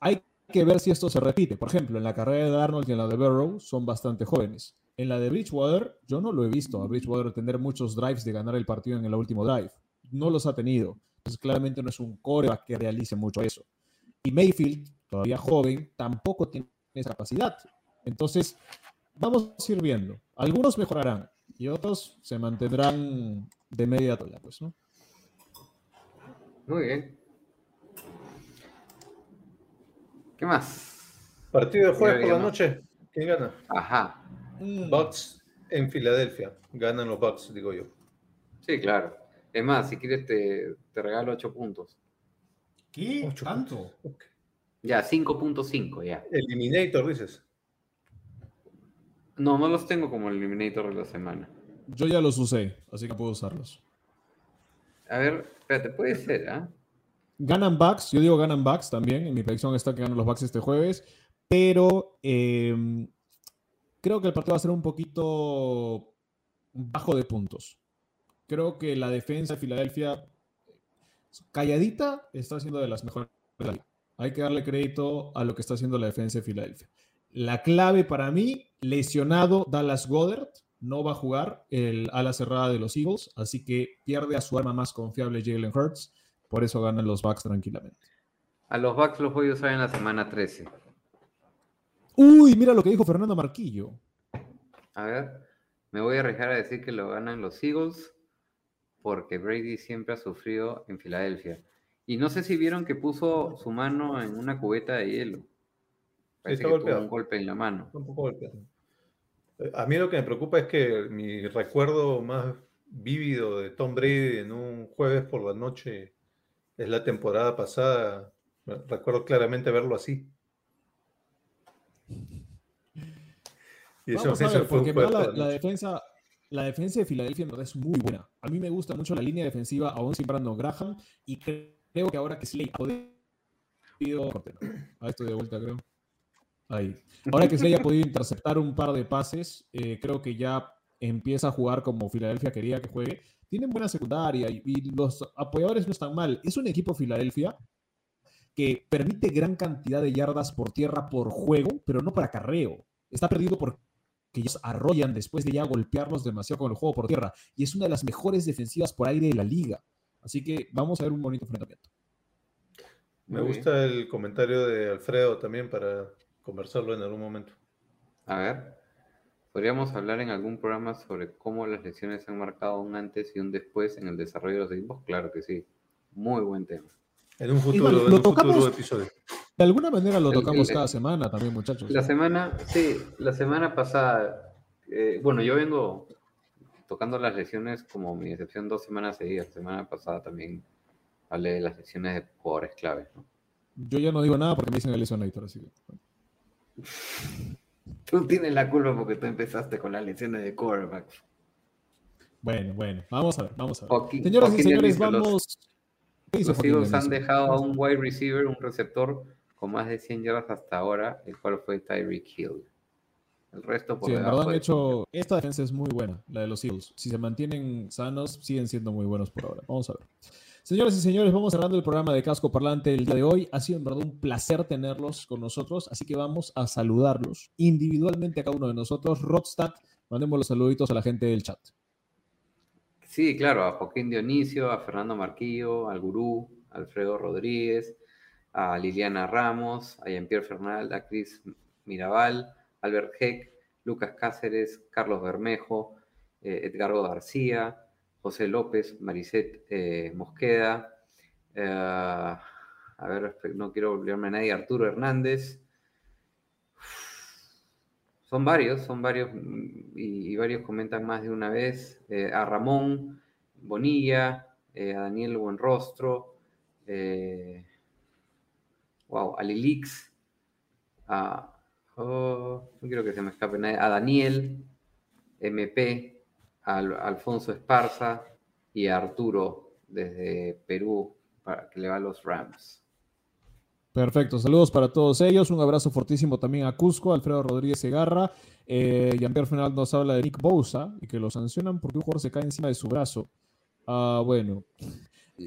hay que ver si esto se repite. Por ejemplo, en la carrera de Arnold y en la de Burrow son bastante jóvenes. En la de Bridgewater, yo no lo he visto a Bridgewater tener muchos drives de ganar el partido en el último drive. No los ha tenido. Entonces, claramente no es un coreback que realice mucho eso. Y Mayfield, todavía joven, tampoco tiene esa capacidad. Entonces, vamos a ir viendo. Algunos mejorarán y otros se mantendrán de media tabla, pues, ¿no? Muy bien. ¿Qué más? Partido de jueves por la noche. ¿Quién gana? Ajá. Bucks en Filadelfia. Ganan los Bucks, digo yo. Sí, claro. Es más, si quieres te, te regalo 8 puntos. ¿Qué? Ocho ¿Tanto? Ok. Ya, 5.5 ya. Eliminator, dices. No, no los tengo como eliminator de la semana. Yo ya los usé, así que puedo usarlos. A ver, espérate, puede ser, ¿ah? Ganan Bucks, yo digo ganan Bucks también. En mi predicción está que ganan los Bucks este jueves. Pero eh, creo que el partido va a ser un poquito bajo de puntos. Creo que la defensa de Filadelfia, calladita, está siendo de las mejores de la liga. Hay que darle crédito a lo que está haciendo la defensa de Filadelfia. La clave para mí, lesionado Dallas Goddard, no va a jugar el ala cerrada de los Eagles, así que pierde a su arma más confiable Jalen Hurts. Por eso ganan los Bucks tranquilamente. A los Bucks los voy a usar en la semana 13. Uy, mira lo que dijo Fernando Marquillo. A ver, me voy a arriesgar a decir que lo ganan los Eagles porque Brady siempre ha sufrido en Filadelfia. Y no sé si vieron que puso su mano en una cubeta de hielo. Parece está que tuvo golpeado. un golpe en la mano. Un poco golpeado. Eh, A mí lo que me preocupa es que mi recuerdo más vívido de Tom Brady en un jueves por la noche es la temporada pasada. Recuerdo claramente verlo así. Y eso, Vamos a eso ver, fue un porque la, la la noche. defensa, la defensa de Filadelfia en verdad es muy buena. A mí me gusta mucho la línea defensiva, aún sin Brandon Graham, y creo que ahora que Slay ha podido... Ahí estoy de vuelta, creo. Ahí. Ahora que Slay ha podido interceptar un par de pases, eh, creo que ya empieza a jugar como Filadelfia quería que juegue. Tienen buena secundaria y, y los apoyadores no están mal. Es un equipo Filadelfia que permite gran cantidad de yardas por tierra por juego, pero no para carreo. Está perdido porque ellos arrollan después de ya golpearlos demasiado con el juego por tierra. Y es una de las mejores defensivas por aire de la liga. Así que vamos a ver un bonito enfrentamiento. Me Muy gusta el comentario de Alfredo también para conversarlo en algún momento. A ver, podríamos hablar en algún programa sobre cómo las lesiones han marcado un antes y un después en el desarrollo de los equipos. Claro que sí. Muy buen tema. En un futuro, en lo un futuro tocamos- episodio. De alguna manera lo El- tocamos el- cada semana también, muchachos. La semana, sí, la semana pasada, eh, bueno, yo vengo tocando las lesiones como mi excepción dos semanas seguidas. Semana pasada también hablé de las lesiones de jugadores claves, ¿no? Yo ya no digo nada porque me dicen el lesionator, así que... <laughs> Tú tienes la culpa porque tú empezaste con las lesiones de quarterbacks. Bueno, bueno, vamos a ver, vamos a ver. Joaquín- Señoras y señores, vamos... ¿Qué hizo Los Eagles han dejado a un wide receiver, un receptor con más de 100 yardas hasta ahora, el cual fue Tyreek Hill. El resto por Sí, en verdad de- hecho. Esta defensa es muy buena, la de los Eagles. Si se mantienen sanos, siguen siendo muy buenos por ahora. Vamos a ver. Señoras y señores, vamos cerrando el programa de Casco Parlante el día de hoy. Ha sido en verdad un placer tenerlos con nosotros, así que vamos a saludarlos individualmente a cada uno de nosotros. Rodstad, mandemos los saluditos a la gente del chat. Sí, claro, a Joaquín Dionisio, a Fernando Marquillo, al Gurú, a Alfredo Rodríguez, a Liliana Ramos, a Jean-Pierre Fernal, a Cris Mirabal, Albert Heck, Lucas Cáceres, Carlos Bermejo, eh, Edgardo García, José López, Maricet eh, Mosqueda, eh, a ver, no quiero olvidarme a nadie, Arturo Hernández. Son varios, son varios, mm, y, y varios comentan más de una vez. eh, a Ramón Bonilla, a Daniel Buenrostro, wow, a Lilix, a, oh, no quiero que se me escape nadie, a Daniel, MP, a Al- Alfonso Esparza y a Arturo desde Perú, para que le va a los Rams. Perfecto, saludos para todos ellos. Un abrazo fortísimo también a Cusco, Alfredo Rodríguez Segarra. Eh, Jean-Pierre Fernal nos habla de Nick Bosa y que lo sancionan porque un jugador se cae encima de su brazo. Ah, bueno.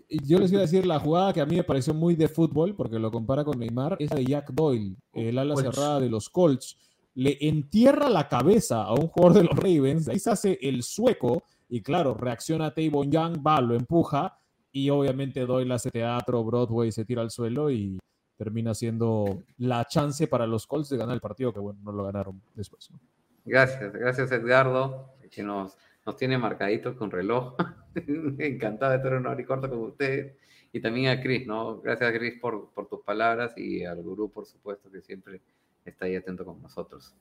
Yo les iba a decir la jugada que a mí me pareció muy de fútbol, porque lo compara con Neymar, es la de Jack Doyle, el ala Colts. cerrada de los Colts. Le entierra la cabeza a un jugador de los Ravens, ahí se hace el sueco, y claro, reacciona Tavon Young, va, lo empuja, y obviamente Doyle hace teatro, Broadway se tira al suelo y termina siendo la chance para los Colts de ganar el partido, que bueno, no lo ganaron después. ¿no? Gracias, gracias Edgardo, que nos, nos tiene marcaditos con reloj. <laughs> Encantado de estar en una hora y cuarto con ustedes. Y también a Chris, ¿no? Gracias, Chris, por, por tus palabras y al gurú, por supuesto, que siempre está ahí atento con nosotros.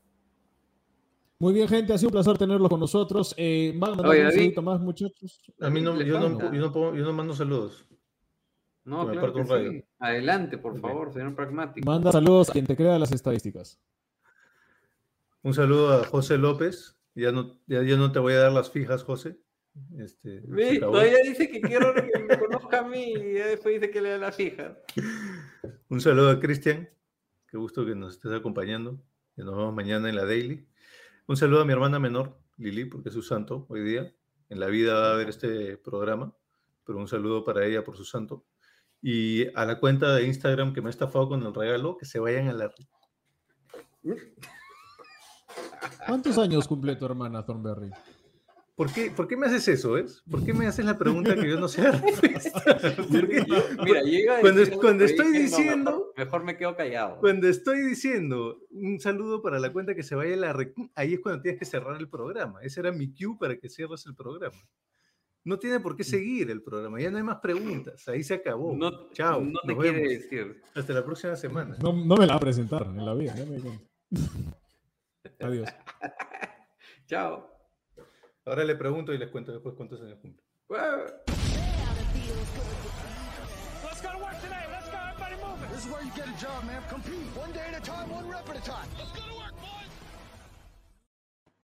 Muy bien, gente, ha sido un placer tenerlos con nosotros. Eh, ¿Van a mandar Oye, un saludito más, muchachos? A mí no, Le yo no, yo no, puedo- yo no mando saludos. No, claro que un rayo. sí. Adelante, por favor, señor pragmático. Manda saludos a quien te crea las estadísticas. Un saludo a José López. Ya no, ya, ya no te voy a dar las fijas, José. Este, acabó. Todavía dice que quiero que me conozca a mí y después dice que le da las hijas. Un saludo a Cristian. Qué gusto que nos estés acompañando. Que nos vemos mañana en la Daily. Un saludo a mi hermana menor, Lili, porque es su santo hoy día. En la vida va a haber este programa, pero un saludo para ella por su santo. Y a la cuenta de Instagram que me ha estafado con el regalo, que se vayan a la... <laughs> ¿Cuántos años cumple tu hermana Thornberry? ¿Por qué, ¿Por qué me haces eso, es? ¿Por qué me haces la pregunta que yo no sé qué? <laughs> Mira, yo iba a Cuando- decir cuando estoy dije, no, diciendo- mejor, mejor me quedo callado. Cuando estoy diciendo un saludo para la cuenta que se vaya a la... Ahí es cuando tienes que cerrar el programa. Ese era mi cue para que cierres el programa. No tiene por qué seguir el programa. Ya no hay más preguntas. Ahí se acabó. no, Chao. no te quiere decir. Hasta la próxima semana. No, no me la va a presentar en la vida, ya me. <laughs> Adiós. Chao. Ahora le pregunto y les cuento después cuántos años cumple. Let's go to work today. Let's go. Everybody moving. This is where you get a job, man. Compete one day at a time, one rep at a time. Let's go to work, boys.